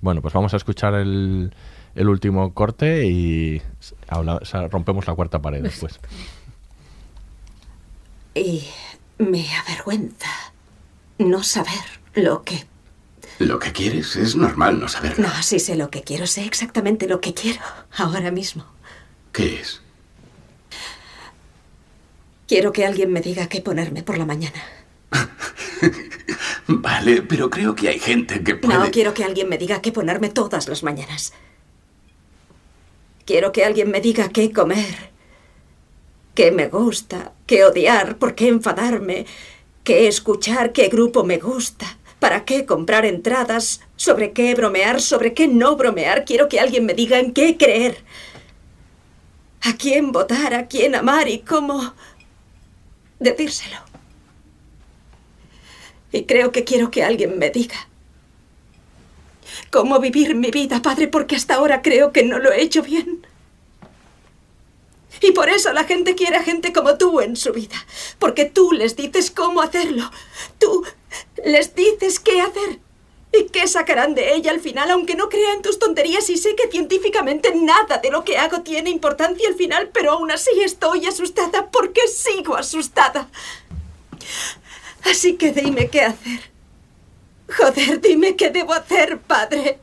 Bueno, pues vamos a escuchar el, el último corte y s- habla- o sea, rompemos la cuarta pared después. Y me avergüenza no saber lo que... Lo que quieres es normal no saberlo. No, sí sé lo que quiero, sé exactamente lo que quiero ahora mismo. ¿Qué es? Quiero que alguien me diga qué ponerme por la mañana. Vale, pero creo que hay gente que puede... No, quiero que alguien me diga qué ponerme todas las mañanas. Quiero que alguien me diga qué comer, qué me gusta, qué odiar, por qué enfadarme, qué escuchar, qué grupo me gusta, para qué comprar entradas, sobre qué bromear, sobre qué no bromear. Quiero que alguien me diga en qué creer, a quién votar, a quién amar y cómo decírselo. Y creo que quiero que alguien me diga cómo vivir mi vida, padre, porque hasta ahora creo que no lo he hecho bien. Y por eso la gente quiere a gente como tú en su vida, porque tú les dices cómo hacerlo. Tú les dices qué hacer. ¿Y qué sacarán de ella al final, aunque no crea en tus tonterías y sé que científicamente nada de lo que hago tiene importancia al final, pero aún así estoy asustada porque sigo asustada. Así que dime qué hacer. Joder, dime qué debo hacer, padre.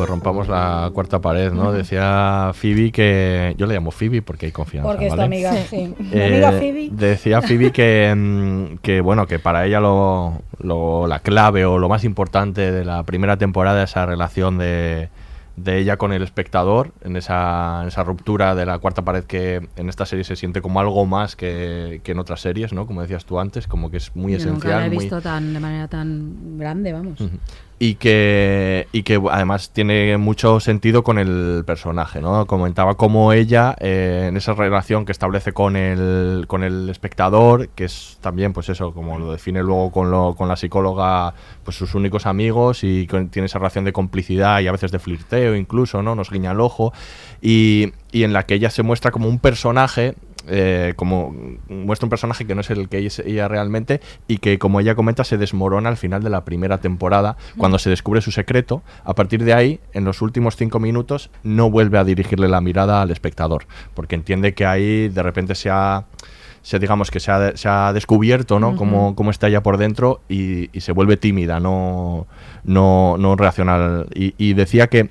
Pues rompamos la cuarta pared, ¿no? Decía Phoebe que... Yo le llamo Phoebe porque hay confianza, Porque es tu amiga, sí. Mi Eh, amiga Phoebe. Decía Phoebe que, mm, que, bueno, que para ella lo, lo- la clave o lo más importante de la primera temporada es esa relación de, de ella con el espectador, en esa, en esa ruptura de la cuarta pared que en esta serie se siente como algo más que, que en otras series, ¿no? Como decías tú antes, como que es muy Yo esencial. nunca la he muy- visto tan, de manera tan grande, vamos. Ujú. Y que, y que además tiene mucho sentido con el personaje, ¿no? Comentaba cómo ella, eh, en esa relación que establece con el, con el espectador, que es también, pues eso, como lo define luego con, lo, con la psicóloga, pues sus únicos amigos y con- tiene esa relación de complicidad y a veces de flirteo incluso, ¿no? Nos guiña el ojo. Y, y en la que ella se muestra como un personaje eh, como muestra un personaje que no es el que es ella realmente y que como ella comenta se desmorona al final de la primera temporada cuando se descubre su secreto. A partir de ahí en los últimos cinco minutos no vuelve a dirigirle la mirada al espectador porque entiende que ahí de repente se ha se, digamos que se ha, se ha descubierto ¿no? Cómo, cómo está ella por dentro y, y se vuelve tímida no no, no reacciona y, y decía que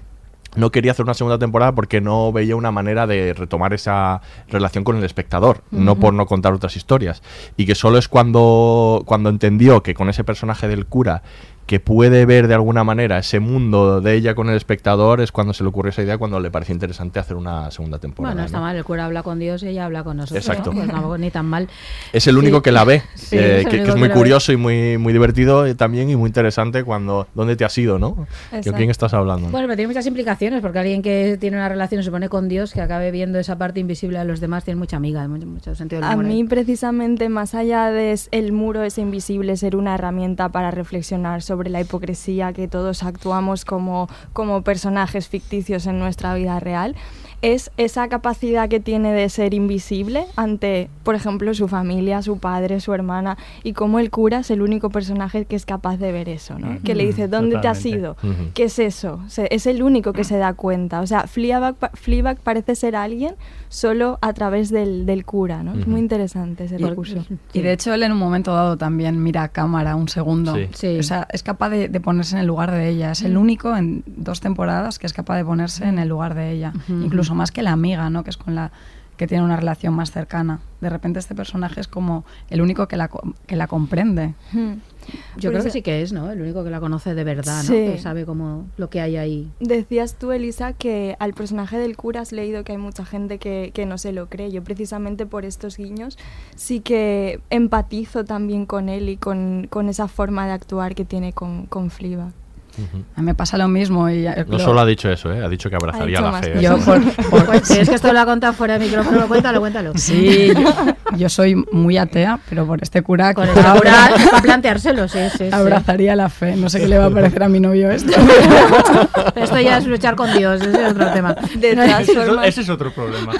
no quería hacer una segunda temporada porque no veía una manera de retomar esa relación con el espectador, no por no contar otras historias. Y que solo es cuando, cuando entendió que con ese personaje del cura que puede ver de alguna manera ese mundo de ella con el espectador es cuando se le ocurrió esa idea, cuando le pareció interesante hacer una segunda temporada. Bueno, está ¿no? mal, el cura habla con Dios y ella habla con nosotros. Exacto. ¿no? Pues tampoco ni tan mal. Es el único Sí. que la ve, Sí, eh, es que, que es muy la ve. curioso y muy, muy divertido eh, también y muy interesante cuando ¿dónde te has ido, no? ¿Con quién estás hablando? Bueno, pero tiene muchas implicaciones, porque alguien que tiene una relación, se supone, con Dios, que acabe viendo esa parte invisible de los demás, tiene mucha amiga, mucho, mucho sentido del A humor mí precisamente más allá de es- el muro ese invisible ser una herramienta para reflexionar sobre la hipocresía que todos actuamos como, como personajes ficticios en nuestra vida real, es esa capacidad que tiene de ser invisible ante, por ejemplo, su familia, su padre, su hermana, y cómo el cura es el único personaje que es capaz de ver eso, ¿no? Que le dice, ¿dónde te has ido? ¿Qué es eso? Es el único que se da cuenta. O sea, Fleabag, pa- Fleabag parece ser alguien solo a través del, del cura, ¿no? Es muy interesante ese Y- recurso. Y de hecho él en un momento dado también mira a cámara un segundo. Sí. Sí. O sea, es capaz de, de ponerse en el lugar de ella. Es el Mm. único en dos temporadas que es capaz de ponerse en el lugar de ella. Ujú. Incluso más que la amiga, ¿no? Que es con la que tiene una relación más cercana. De repente este personaje es como el único que la, que la comprende. Yo creo que sí que es, ¿no? El único que la conoce de verdad, ¿no? Que sabe cómo lo que hay ahí. Decías tú, Elisa, que al personaje del cura has leído que hay mucha gente que, que no se lo cree. Yo precisamente por estos guiños sí que empatizo también con él y con, con esa forma de actuar que tiene con, con Fleabag. A mí me pasa lo mismo. Y No solo ha dicho eso, ¿eh? ha dicho que abrazaría dicho la fe. Yo por- por- Pues, si es que esto lo ha contado fuera de micrófono, cuéntalo, cuéntalo. Sí, yo, yo soy muy atea, pero por este cura Con que este ahora cura, para planteárselo, sí, sí, sí. abrazaría la fe. No sé qué le va a parecer a mi novio esto. Esto ya es luchar con Dios, ese es otro tema. De Ese es, formas- ese es otro problema.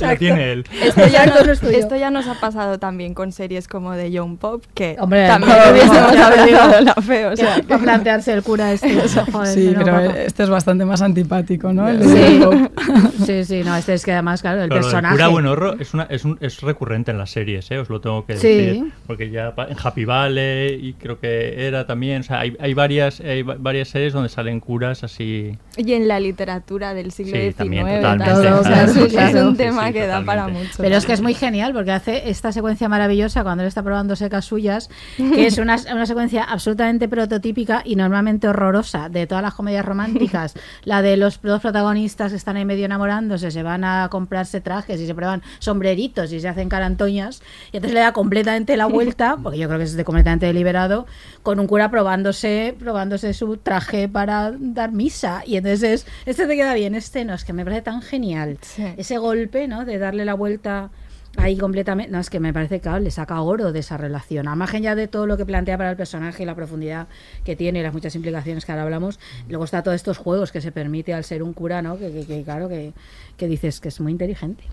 Lo tiene él. Esto ya, no esto ya nos ha pasado también con series como de Young Pop, que Hombre, también hubiésemos abrazado la fe. O sea, que para plantearse el cura este. Joder, Sí, no, pero este es bastante más antipático, ¿no? El de Sí. Sí, sí, no, este es que además, claro, el Pero personaje. cura Buenorro es, una, es, un, es recurrente en las series, ¿eh? os lo tengo que Sí. decir. Porque ya en Happy Valley y creo que era también. O sea, hay, hay, varias, hay va- varias series donde salen curas así. y en la literatura del siglo Sí, XIX también, tal, totalmente, o sea, claro, es, un- claro. es un Sí, tema sí, que da para mucho. Pero es que es muy genial porque hace esta secuencia maravillosa cuando él está probando secas suyas, que es una, una secuencia absolutamente prototípica y normalmente horrorosa de todas las comedias románticas. la de los dos protagonistas que están ahí medio enamorándose, se van a comprarse trajes y se prueban sombreritos y se hacen carantoñas, y entonces le da completamente la vuelta, porque yo creo que es de completamente deliberado, con un cura probándose, probándose su traje para dar misa. Y entonces es, este te queda bien, este no, es que me parece tan genial. Ese golpe, ¿no? De darle la vuelta ahí completamente. No, es que me parece que claro, le saca oro de esa relación. A margen ya de todo lo que plantea para el personaje y la profundidad que tiene y las muchas implicaciones que ahora hablamos, luego está todos estos juegos que se permite al ser un cura, ¿no? Que, que- que, claro, que, que dices que es muy inteligente.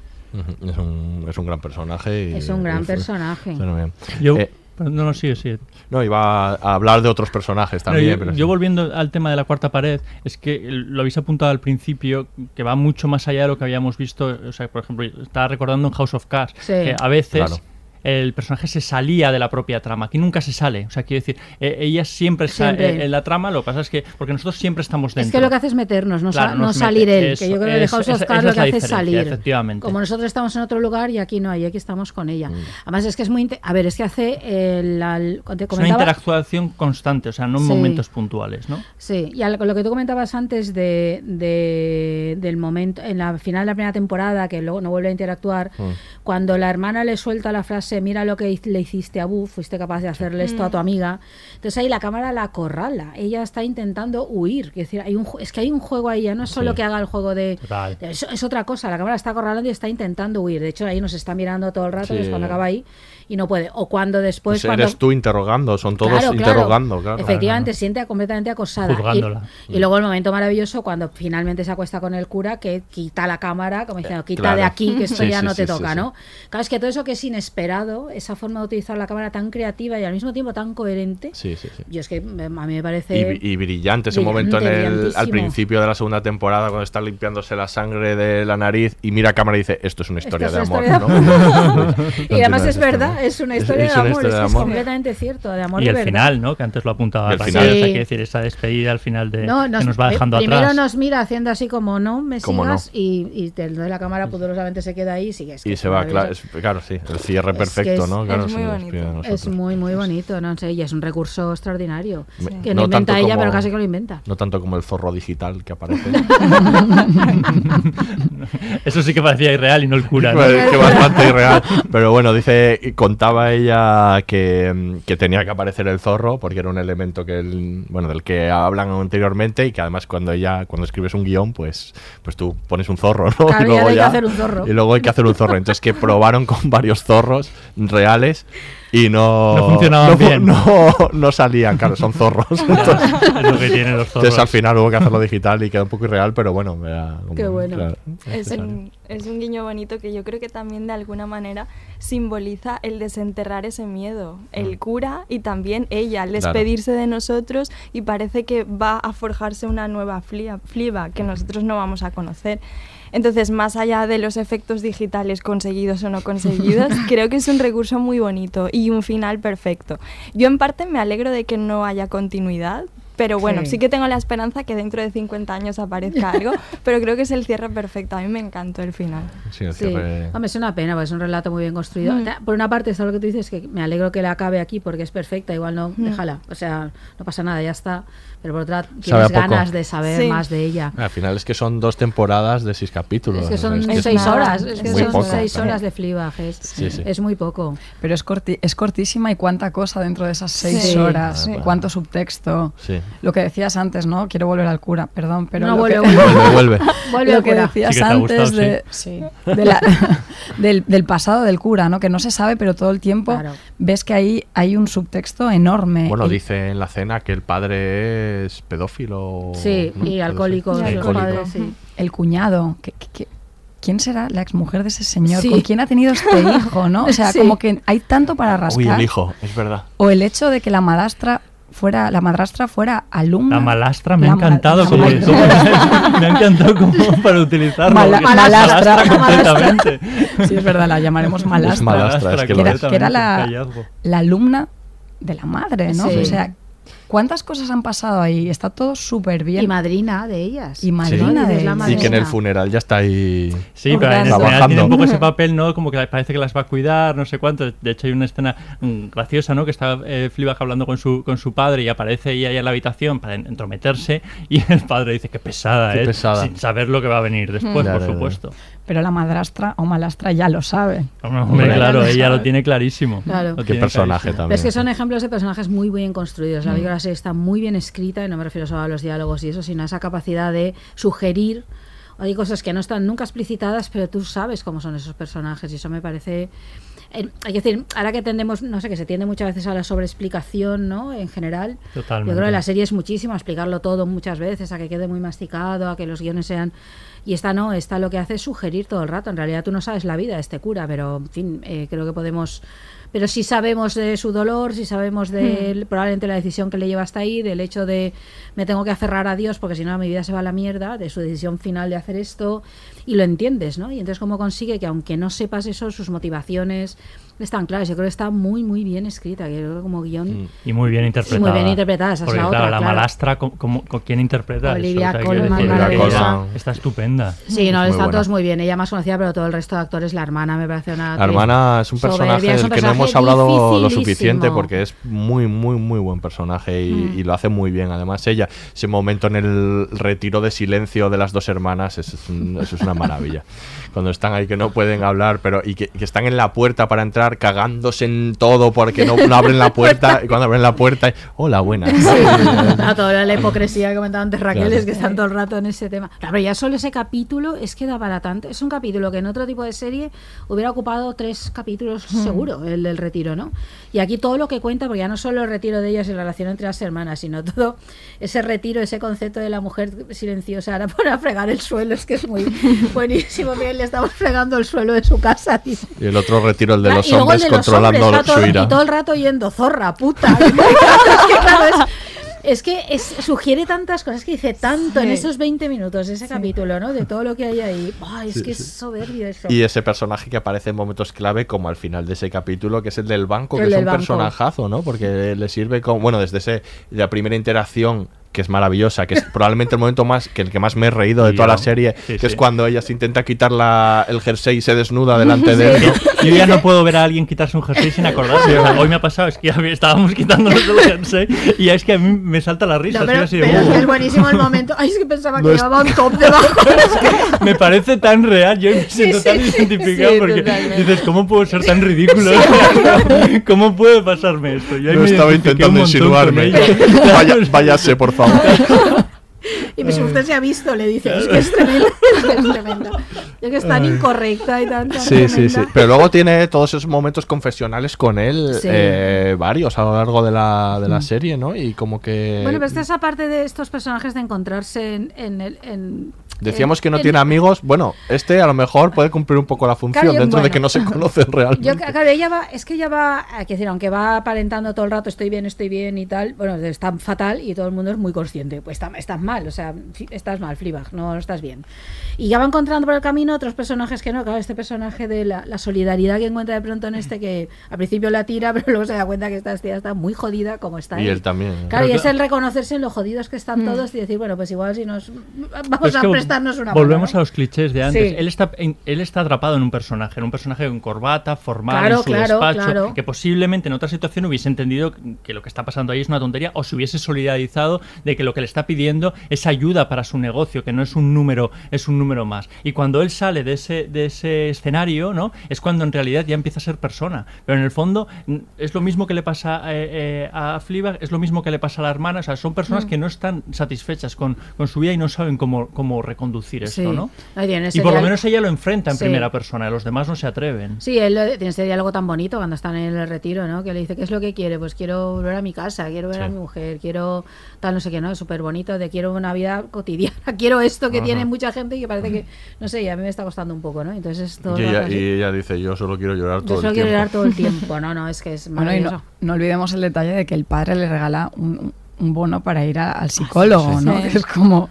Es un, es un gran personaje. y- Es un gran y- personaje. Yo, Eh, no, no, sigue, sigue. no, iba a hablar de otros personajes No, también. yo, pero yo sí. volviendo al tema de la cuarta pared, es que lo habéis apuntado al principio, que va mucho más allá de lo que habíamos visto. O sea, por ejemplo, estaba recordando en House of Cards, Sí. que a veces Claro. El personaje se salía de la propia trama. Aquí nunca se sale. O sea, quiero decir, eh, ella siempre está Siempre. en la trama, lo que pasa es que, porque nosotros siempre estamos dentro. Es que lo que hace es meternos, no, sa- Claro, no salir mete. él. Eso, que yo creo que eso, House of Cards lo es que la hace es salir. efectivamente. Como nosotros estamos en otro lugar y aquí no, y aquí estamos con ella. Mm. Además, es que es muy. A ver, es que hace. El, al- te Es una interactuación constante, o sea, no en Sí. momentos puntuales, ¿no? Sí, y a lo, lo que tú comentabas antes de, de- del momento, en la final de la primera temporada, que luego no vuelve a interactuar, Mm. cuando la hermana le suelta la frase, mira lo que le hiciste a Bu, fuiste capaz de hacerle esto a tu Mm. amiga, entonces ahí la cámara la acorrala, ella está intentando huir, es decir, hay un, es que hay un juego ahí, ya no es solo Sí. que haga el juego de... Es, es otra cosa, la cámara está acorralando y está intentando huir, de hecho ahí nos está mirando todo el rato, Sí. y es cuando acaba ahí y no puede, o cuando después... Pues cuando, eres tú interrogando, son todos Claro, interrogando, claro. Efectivamente, siente completamente acosada. Juzgándola. Y, y luego el momento maravilloso cuando finalmente se acuesta con el cura que quita la cámara, como diciendo, quita claro. de aquí, que esto Sí, ya sí, no te sí, toca, sí. ¿no? Claro, es que todo eso que es inesperado, esa forma de utilizar la cámara tan creativa y al mismo tiempo tan coherente, Sí, sí, sí. yo es que eh, a mí me Y, parece... y brillante ese momento en brillante, el, al principio de la segunda temporada cuando está limpiándose la sangre de la nariz y mira a cámara y dice esto es una historia Esto de es amor, una ¿no? historia de y además es verdad, es una historia es de una amor, historia es, de que es amor. completamente cierto, de amor Y el verdad. final, ¿no? Que antes lo apuntaba El Raquel, o sea, Sí. decir, esa despedida al final de No, que nos va dejando primero atrás. nos mira haciendo así como no me Como no. sigas y, y te doy la cámara pudorosamente se queda ahí y sigue. es que Y se va, claro, maravilloso. es- claro, sí, el cierre Es que perfecto, es- ¿no? Claro, es muy nos bonito. Es muy, muy bonito, no sé, y es un recurso extraordinario. Que no no inventa ella, como- pero casi que lo inventa. No tanto como el zorro digital que aparece. Eso sí que parecía irreal y no el cura. ¿no? Que bastante irreal. Pero bueno, dice, contaba ella que, mm, que tenía que aparecer el zorro porque era un elemento que el- bueno, del que hablan anteriormente y que además cuando ella, cuando escribes un guion, pues, pues tú pones un zorro, ¿no? Claro, y luego hay que ya- hacer un zorro. Y luego hay que hacer un zorro. Entonces que probaron con varios zorros reales y no, No funcionaban no bien. No, no salían, claro, son zorros. Entonces, es lo que tienen los zorros. entonces al final hubo que hacerlo digital y quedó un poco irreal, pero bueno, era como- Qué bueno. claro, Es un, es un guiño bonito que yo creo que también de alguna manera simboliza el desenterrar ese miedo. El cura y también ella, al Claro. despedirse de nosotros y parece que va a forjarse una nueva flia- Fleabag que nosotros no vamos a conocer. Entonces, más allá de los efectos digitales conseguidos o no conseguidos, creo que es un recurso muy bonito y un final perfecto. Yo en parte me alegro de que no haya continuidad, pero bueno, Sí. sí que tengo la esperanza que dentro de 50 años aparezca algo, pero creo que es el cierre perfecto. A mí me encantó el final. Sí, el Sí, cierre- Hombre, es una pena, porque es un relato muy bien construido. Mm. Por una parte, está lo que tú dices, que me alegro que la acabe aquí porque es perfecta, igual no, Mm. déjala. O sea, no pasa nada, ya está. Pero por otra, tienes ganas de saber Sí. más de ella. Al final es que son dos temporadas de seis capítulos. Es que son es que es- seis nada, horas, es que muy son poco, seis claro. horas de Fleabag, es, Sí, sí. es muy poco. Pero es, corti- es cortísima y cuánta cosa dentro de esas seis Sí. horas, Sí. cuánto subtexto. Sí. Lo que decías antes, ¿no? Quiero volver al cura, perdón, pero No, lo vuelve, que, vuelve. Vuelve, lo que decías antes gustado, de, sí. de la- del, del pasado del cura, ¿no? Que no se sabe, pero todo el tiempo Claro. ves que ahí hay un subtexto enorme. Bueno, dice en la cena que el padre es pedófilo. Sí, ¿no? y alcohólico, sí. el cuñado, que, que- que- ¿quién será la exmujer de ese señor? Sí. ¿Con quién ha tenido este hijo, no? O sea, Sí. como que hay tanto para rascar. Uy, el hijo, es verdad. O el hecho de que la madrastra fuera, la madrastra fuera alumna. La malastra me ha La ma- encantado como, me ha encantado como para utilizarlo. Mala- malastra. malastra completamente. Sí, es verdad, la llamaremos malastra. Es malastra, es que que, era, que era la alumna de la madre, ¿no? Sí. O sea, ¿cuántas cosas han pasado ahí? Está todo súper bien. Y madrina de ellas. Y madrina Sí. de ellas. Y que en el funeral ya está ahí. Sí, pero en el tiene un poco ese papel, ¿no? Como que parece que las va a cuidar, no sé cuánto. De hecho, hay una escena mm, graciosa, ¿no? Que está eh, Fleabag hablando con su, con su padre y aparece ella ahí en la habitación para en- entrometerse y el padre dice que pesada, Qué ¿eh? pesada. Sin saber lo que va a venir después, Ya, por supuesto. Pero la madrastra o malastra ya lo sabe. Hombre, Hombre, claro, ella lo tiene clarísimo. Claro. Lo Qué tiene personaje clarísimo. Pero también. es que son ejemplos de personajes muy bien construidos. La Mm. película serie está muy bien escrita y no me refiero solo a los diálogos y eso, sino a esa capacidad de sugerir. Hay cosas que no están nunca explicitadas, pero tú sabes cómo son esos personajes y eso me parece... eh, hay que decir, ahora que tendemos, no sé, que se tiende muchas veces a la sobreexplicación, ¿no? En general. Totalmente. Yo creo que la serie es muchísimo, a explicarlo todo muchas veces, a que quede muy masticado, a que los guiones sean... Y esta no, esta lo que hace es sugerir todo el rato. En realidad tú no sabes la vida de este cura, pero en fin, eh, creo que podemos... Pero sí sabemos de su dolor, sí sabemos de probablemente la decisión que le lleva hasta ahí, del hecho de me tengo que aferrar a Dios porque si no mi vida se va a la mierda, de su decisión final de hacer esto, y lo entiendes, ¿no? Y entonces cómo consigue que aunque no sepas eso, sus motivaciones, están claras. Yo creo que está muy, muy bien escrita. que creo que como guion. Y muy bien interpretada. muy bien interpretada, esa es Porque, la claro, otra, la claro. malastra, ¿con, con- con quién interpreta Olivia eso? Colman, decir, maravillosa. está estupenda. Sí, no, Muy están todos muy bien. Ella más conocida, pero todo el resto de actores, la hermana me parece una. La hermana es un personaje es del que no hemos hablado lo suficiente porque es muy, muy, muy buen personaje y, Mm. y lo hace muy bien. Además, ella, ese momento en el retiro de silencio de las dos hermanas, eso es, un- eso es una maravilla. Cuando están ahí que no pueden hablar, pero y que, que están en la puerta para entrar cagándose en todo porque no, no abren la puerta y cuando abren la puerta, hola, buenas. Ah, toda la hipocresía que comentaba antes Raquel Claro. es que están todo el rato en ese tema. Claro, pero ya solo ese capítulo es que da para tanto. Es un capítulo que en otro tipo de serie hubiera ocupado tres capítulos Hmm. seguro, el del retiro, ¿no? Y aquí todo lo que cuenta, porque ya no solo el retiro de ellas y la relación entre las hermanas, sino todo ese retiro, ese concepto de la mujer silenciosa ahora para fregar el suelo, es que es muy buenísimo. Miren, le estamos fregando el suelo de su casa. Y el otro retiro, el de los y luego el de los su ira. Y todo el rato yendo, zorra, puta. es que, claro, es, es que es- sugiere tantas cosas que dice tanto en esos 20 minutos, ese capítulo, ¿no? De todo lo que hay ahí. Ay, es Sí, que sí. es soberbio eso. Y ese personaje que aparece en momentos clave, como al final de ese capítulo, que es el del banco, que es un banco. personajazo, ¿no? Porque le sirve como, bueno, desde ese, la primera interacción, que es maravillosa, que es probablemente el momento más, que el que más me he reído de toda la serie, sí, que es cuando ella se intenta quitar la, el jersey y se desnuda delante de él. ¿no? Yo ya no puedo ver a alguien quitarse un jersey sin acordarse. O sea, hoy me ha pasado, es que ya estábamos quitándonos el jersey y es que a mí me salta la risa. No, pero, así, así de, pero es "Uh". es buenísimo el momento. Ay, es que pensaba No que es- llevaba un top debajo. me parece tan real, yo me siento sí, tan sí, identificado sí, porque totalmente. dices, ¿cómo puedo ser tan ridículo? ¿Cómo puede pasarme esto? Yo No estaba intentando insinuarme. Vaya, váyase, por favor. 哈哈哈 Y pues usted se ha visto, le dice, es que es tremendo, es que es tremendo. Es que es tan incorrecta y tan, tan Sí, sí, sí. tremenda. Pero luego tiene todos esos momentos confesionales con él, Sí. eh, varios a lo largo de la, de la Mm. serie, ¿no? Y como que... Bueno, pero esta es aparte de estos personajes de encontrarse en, en el... en- Decíamos que no en- tiene amigos. Bueno, este a lo mejor puede cumplir un poco la función Claro, yo- dentro de bueno. que no se conocen realmente. Yo, claro, ella va, es que ella va, hay que decir, aunque va aparentando todo el rato, estoy bien, estoy bien y tal, bueno, está fatal y todo el mundo es muy consciente, pues está- estás mal, o sea, estás mal, Fleabag, no, no estás bien. Y ya va encontrando por el camino otros personajes que no, claro, este personaje de la, la solidaridad que encuentra de pronto en este que al principio la tira, pero luego se da cuenta que esta tía está muy jodida como está Y él también. ¿eh? Claro, y Pero es el reconocerse en lo jodidos que están todos y decir, bueno, pues igual si nos... Vamos Es a prestarnos una Volvemos mano, a los clichés de antes. Sí. Él, está, en- él está atrapado en un personaje, en un personaje con corbata, formal, Claro, en su claro, despacho, claro. que posiblemente en otra situación hubiese entendido que lo que está pasando ahí es una tontería o se hubiese solidarizado de que lo que le está pidiendo es ayuda para su negocio, que no es un número, es un número más. Y cuando él sale de ese, de ese escenario, ¿no? Es cuando en realidad ya empieza a ser persona. Pero en el fondo es lo mismo que le pasa eh, eh, a Fleabag, es lo mismo que le pasa a la hermana. O sea, son personas Mm. que no están satisfechas con, con su vida y no saben cómo, cómo reconducir esto, Sí. ¿no? Ese Y por lo menos ella lo enfrenta en Sí. primera persona, los demás no se atreven. Sí, él tiene ese diálogo tan bonito cuando están en el retiro, ¿no? Que le dice, ¿qué es lo que quiere? Pues quiero volver a mi casa, quiero ver a Sí. mi mujer, quiero tal, no sé qué, ¿no? Súper bonito, de quiero una vida cotidiana, quiero esto que Ajá. tiene mucha gente y que parece que, no sé, y a mí me está costando un poco, ¿no? Entonces es todo Y el ella, y ella dice, yo solo quiero llorar Yo todo solo el quiero tiempo. llorar todo el tiempo, no, no, es que es Bueno, y maravilloso. no, no olvidemos el detalle de que el padre le regala un, un bono para ir a- al psicólogo, sí. ¿no? Sí. Que es como,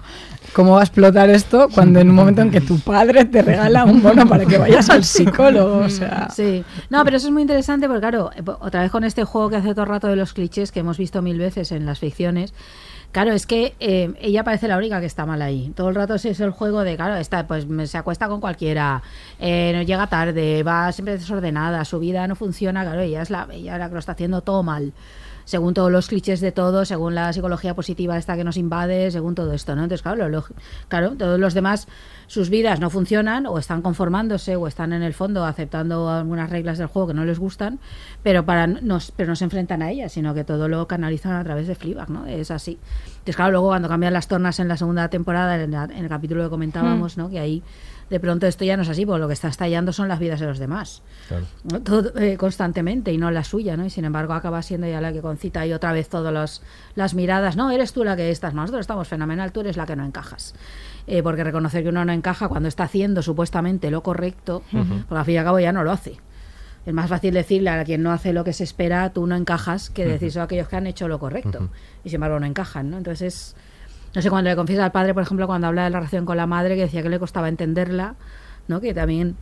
¿cómo va a explotar esto cuando en un momento en que tu padre te regala un bono para que vayas al psicólogo? O sea, Sí, no, pero eso es muy interesante porque, claro, eh, otra vez con este juego que hace todo el rato de los clichés que hemos visto mil veces en las ficciones, claro, es que eh, ella parece la única que está mal ahí. Todo el rato es el juego de, claro, está, pues se acuesta con cualquiera, eh, no llega tarde, va siempre desordenada, su vida no funciona, claro, ella es la, ella la que lo está haciendo todo mal. Según todos los clichés de todo, según la psicología positiva esta que nos invade, según todo esto, ¿no? Entonces, claro, lo claro, todos los demás, sus vidas no funcionan, o están conformándose, o están en el fondo aceptando algunas reglas del juego que no les gustan, pero para nos, pero no se enfrentan a ellas, sino que todo lo canalizan a través de Fleabag, ¿no? Es así. Entonces, claro, luego cuando cambian las tornas en la segunda temporada, en, la- en el capítulo que comentábamos, ¿no? Que ahí de pronto esto ya no es así, porque lo que está estallando son las vidas de los demás. ¿no? Todo, eh, constantemente y no la suya, ¿no? Y sin embargo acaba siendo ya la que concita y otra vez todas los- las miradas, no, eres tú la que estás, nosotros estamos fenomenal, tú eres la que no encajas. Eh, porque reconocer que uno no encaja cuando está haciendo supuestamente lo correcto, Ujú. porque al fin y al cabo ya no lo hace. Es más fácil decirle a quien no hace lo que se espera, tú no encajas, que decir a aquellos que han hecho lo correcto. Y sin embargo no encajan, ¿no? Entonces, no sé, cuando le confiesa al padre, por ejemplo, cuando habla de la relación con la madre, que decía que le costaba entenderla, ¿no? Que también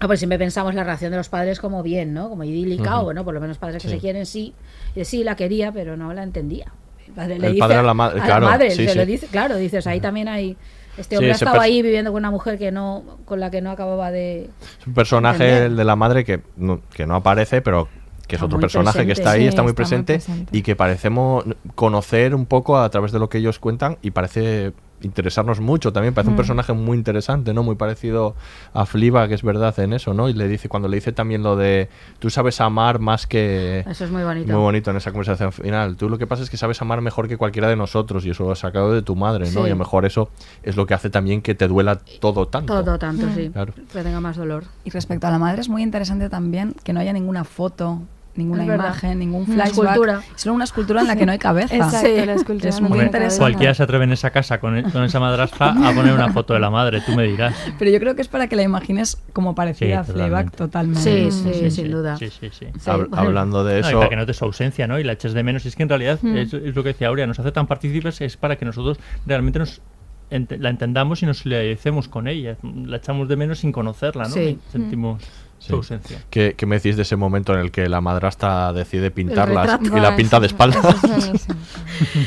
Ah, pues siempre pensamos la relación de los padres como bien, ¿no? Como idílica, Ujú. o bueno, por lo menos padres que Sí. se quieren, sí. Y sí, la quería, pero no la entendía. El padre, El padre a la ma- claro, madre, sí, se sí. lo dice, claro, dices, ahí también hay... Este hombre ha estado ahí viviendo con una mujer que no, con la que no acababa de... Es un personaje Entender. el de la madre que no, que no aparece, pero que es Está otro personaje que está ahí, Sí, está muy está muy presente y que parecemos conocer un poco a través de lo que ellos cuentan y parece interesarnos mucho también. Parece un Mm. personaje muy interesante, ¿no? Muy parecido a Fliba, que es verdad en eso, ¿no? Y le dice, cuando le dice también lo de tú sabes amar más que. Eso es muy bonito. Muy bonito en esa conversación final. Tú lo que pasa es que sabes amar mejor que cualquiera de nosotros y eso lo has sacado de tu madre, ¿no? Sí. Y a lo mejor eso es lo que hace también que te duela todo tanto. Todo tanto, sí. Claro. Que tenga más dolor. Y respecto a la madre es muy interesante también que no haya ninguna foto, ninguna imagen, ningún Una flashback. escultura. Solo una escultura en la que no hay cabeza. Exacto, la escultura Es no muy interesante. Cualquiera se atreve en esa casa con, con esa madrastra a poner una foto de la madre, tú me dirás. Pero yo creo que es para que la imagines como parecida a Sí, Fleabag totalmente. Sí, sí, sin duda. Sí, sí, sí. Hab- hablando de No, eso- para que notes su ausencia, ¿no? Y la eches de menos. Y es que en realidad, Mm. es, es lo que decía Aurea, nos hace tan partícipes, es para que nosotros realmente nos la entendamos y nos solidaricemos con ella. La echamos de menos sin conocerla, ¿no? Sí. Sentimos Sí. su ausencia. ¿Qué, qué me decís de ese momento en el que la madrastra decide pintarlas y la pinta de eso- espaldas?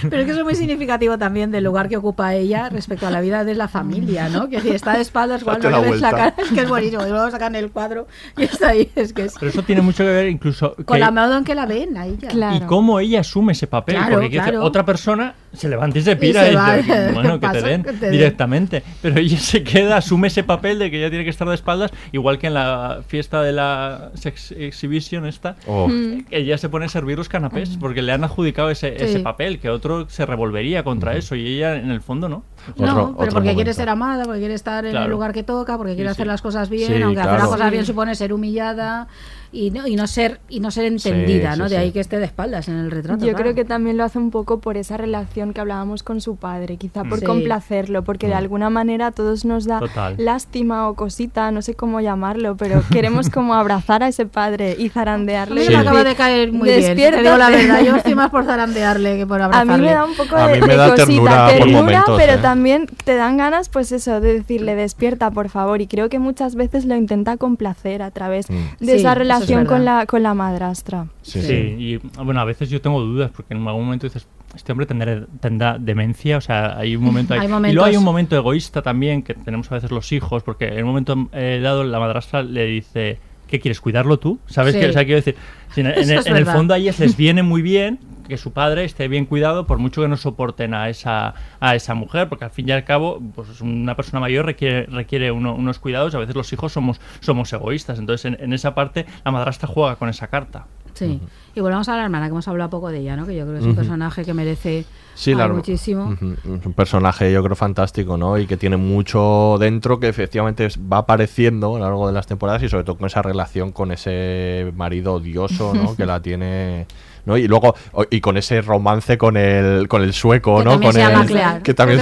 Pero es que eso es muy significativo también del lugar que ocupa ella respecto a la vida de la familia, ¿no? Que si está de espaldas, igual no le ves la cara. Es que es buenísimo. Y luego sacan el cuadro y está ahí. Es que es Pero eso tiene mucho que ver incluso con que- la modo en que la ven a ella. y cómo ella asume ese papel. Claro, porque claro. otra persona se levanta y se pira se y, va. dice, bueno, ¿Qué que te den Que te den. directamente. Pero ella se queda, asume ese papel de que ella tiene que estar de espaldas, igual que en la fiesta de la sex exhibition esta, Oh. Mm. ella se pone a servir los canapés porque le han adjudicado ese, Sí. ese papel, que otro se revolvería contra eso y ella en el fondo no. No, pero porque quiere ser amada, porque quiere estar en el lugar que toca, porque quiere Sí, hacer sí. las cosas bien, Sí, aunque hacer las cosas bien supone ser humillada y no, y no ser y no ser entendida, Sí, ¿no? sí, de ahí que esté de espaldas en el retrato. Yo claro. creo que también lo hace un poco por esa relación que hablábamos con su padre, quizá por Sí. complacerlo, porque de Mm. alguna manera a todos nos da Total. lástima o cosita, no sé cómo llamarlo, pero queremos como abrazar a ese padre y zarandearle. A mí y me acaba de caer muy bien, te digo la verdad. Yo estoy más por zarandearle que por A abrazarle. mí me da un poco A de, mí me de da cosita, ternura momentos, pero ¿eh? también te dan ganas, pues eso, de decirle despierta, por favor. Y creo que muchas veces lo intenta complacer a través Mm. de Sí, esa es relación con la, con la madrastra. Sí, y bueno, a veces yo tengo dudas porque en algún momento dices, este hombre tendrá, tendrá demencia, o sea, hay un momento ahí. Hay y luego hay un momento egoísta también que tenemos a veces los hijos, porque en un momento eh, dado la madrastra le dice, ¿qué quieres? ¿Cuidarlo tú? ¿Sabes Sí. qué? O sea, quiero decir, si en, el- en fondo a ellas les viene muy bien que su padre esté bien cuidado por mucho que no soporten a esa a esa mujer porque al fin y al cabo pues una persona mayor requiere requiere uno- unos cuidados a veces los hijos somos somos egoístas entonces en, en esa parte la madrastra juega con esa carta Sí. Y volvemos a la hermana, que hemos hablado poco de ella, ¿no? Que yo creo que es un personaje que merece Sí, ay, la- muchísimo. Es un personaje, yo creo, fantástico, ¿no? Y que tiene mucho dentro que efectivamente va apareciendo a lo largo de las temporadas y sobre todo con esa relación con ese marido odioso, ¿no? que la tiene. ¿no? Y luego, y con ese romance con el, con el sueco, Que ¿no? con se llama el, Claire. que también,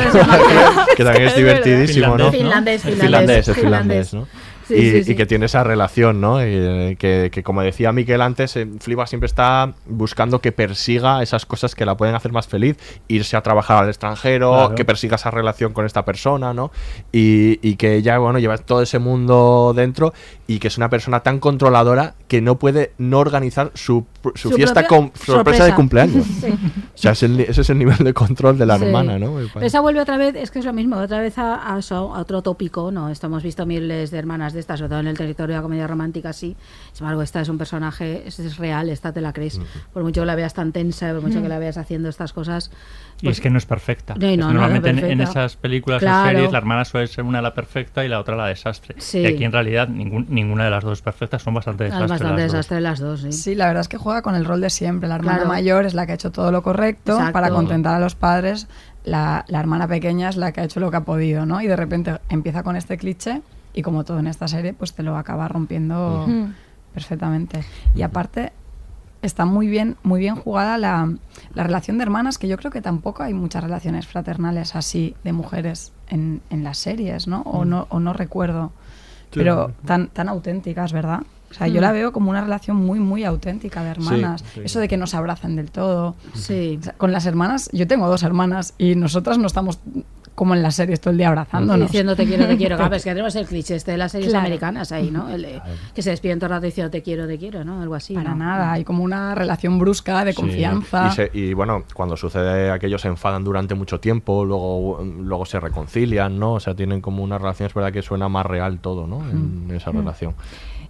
Que también es divertidísimo, ¿no? Finlandés, finlandés, finlandés, es finlandés. finlandés, ¿no? Sí, y, sí, y sí. que tiene esa relación, ¿no? Y, eh, que, que como decía Miquel antes, eh, Fliba siempre está buscando que persiga esas cosas que la pueden hacer más feliz, irse a trabajar al extranjero, Claro. que persiga esa relación con esta persona, ¿no? Y, y que ella, bueno, lleva todo ese mundo dentro y que es una persona tan controladora que no puede no organizar su, su, Su fiesta con sorpresa, de cumpleaños. Sí. O sea, es el ni- ese es el nivel de control de la Sí. hermana, ¿no? Pero esa vuelve otra vez, es que es lo mismo, otra vez a, a otro tópico, ¿no? Esto hemos visto miles de hermanas de estas, sobre todo en el territorio de la comedia romántica, sí. Sin embargo, esta es un personaje, es, es real, esta te la crees. Por mucho que la veas tan tensa, por mucho que la veas haciendo estas cosas. y pues- es que no es perfecta No, y Es no, que no, normalmente en- en, esas películas Claro. o series la hermana suele ser una la perfecta y la otra la desastre Sí. y aquí en realidad ningún- ninguna de las dos perfectas son bastante Es desastres bastante las dos. desastre las dos, sí. Sí, la verdad es que juega con el rol de siempre. La hermana Claro. mayor es la que ha hecho todo lo correcto Exacto. para contentar a los padres. La, la hermana pequeña es la que ha hecho lo que ha podido, ¿no? Y de repente empieza con este cliché y como todo en esta serie, pues te lo acaba rompiendo perfectamente. Y aparte está muy bien, muy bien jugada la, la relación de hermanas, que yo creo que tampoco hay muchas relaciones fraternales así de mujeres en, en las series, ¿no? O Mm. no, o no recuerdo. Sí. Pero tan, tan auténticas, ¿verdad? O sea, yo Mm. la veo como una relación muy, muy auténtica de hermanas. sí. Eso de que nos abrazan del todo. Sí. O sea, con las hermanas, yo tengo dos hermanas y nosotras no estamos como en las series todo el día abrazándonos. Diciendo te quiero, te quiero. Claro, es que tenemos el cliché este de las series Claro. americanas ahí, ¿no? El que se despiden todo el rato diciendo te quiero, te quiero, ¿no? Algo así. Para ¿no? nada, hay como una relación brusca de Sí. confianza. Y, se- y, bueno, cuando sucede aquello se enfadan durante mucho tiempo, luego, luego se reconcilian, ¿no? O sea, tienen como una relación, es verdad que suena más real todo, ¿no? En esa Mm. relación.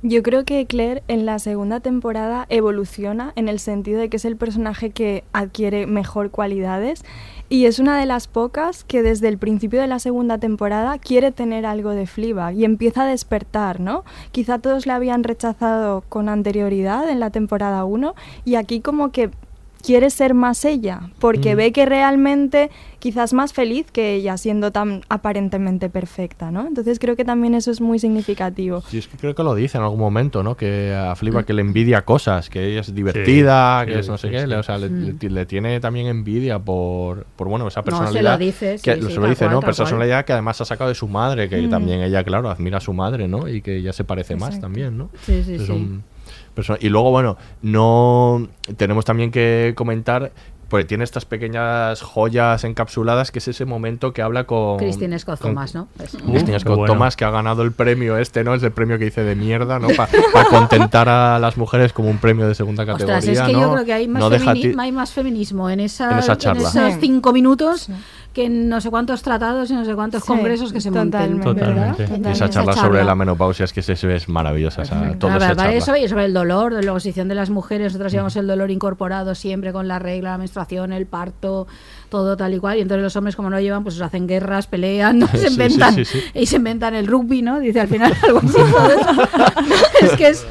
Yo creo que Claire en la segunda temporada evoluciona en el sentido de que es el personaje que adquiere mejor cualidades y es una de las pocas que desde el principio de la segunda temporada quiere tener algo de Fleabag y empieza a despertar, ¿no? Quizá todos la habían rechazado con anterioridad en la temporada 1 y aquí como que quiere ser más ella, porque Mm. ve que realmente quizás más feliz que ella siendo tan aparentemente perfecta, ¿no? Entonces creo que también eso es muy significativo. Sí, es que creo que lo dice en algún momento, ¿no? Que a Fliba que le envidia cosas, que ella es divertida, sí, que es no sé sí, qué, sí. o sea, le, Mm. le- le tiene también envidia por, por bueno, esa No, se lo personalidad. dice, que sí, se sí, lo dice, cual, ¿no? Personalidad que además ha sacado de su madre, que Mm. también ella, claro, admira a su madre, ¿no? Y que ella se parece más también, ¿no? Sí, sí, sí. un y luego, bueno, no tenemos también que comentar, porque tiene estas pequeñas joyas encapsuladas, que es ese momento que habla con... Christine Scott con- Thomas, ¿no? Pues- qué Scott bueno. Thomas, que ha ganado el premio este, ¿no? Es el premio que dice de mierda, ¿no? Para contentar a las mujeres como un premio de segunda categoría, Ostras, es que ¿no? yo creo que hay más, No femini- hay más feminismo en, esa, En esa charla. esos Sí. cinco minutos que en no sé cuántos tratados y no sé cuántos Sí, congresos que se monten. totalmente. Totalmente. esa Esa charla sobre la menopausia es que es, eso es maravillosa. o sea, todo charla. eso y sobre el dolor, de la oposición de las mujeres, nosotros llevamos el dolor incorporado siempre con la regla, la menstruación, el parto, todo tal y cual, y entonces los hombres como no lo llevan, pues hacen guerras, pelean, se sí, inventan sí, sí. y se inventan el rugby, ¿no? Dice al final algo así. es que es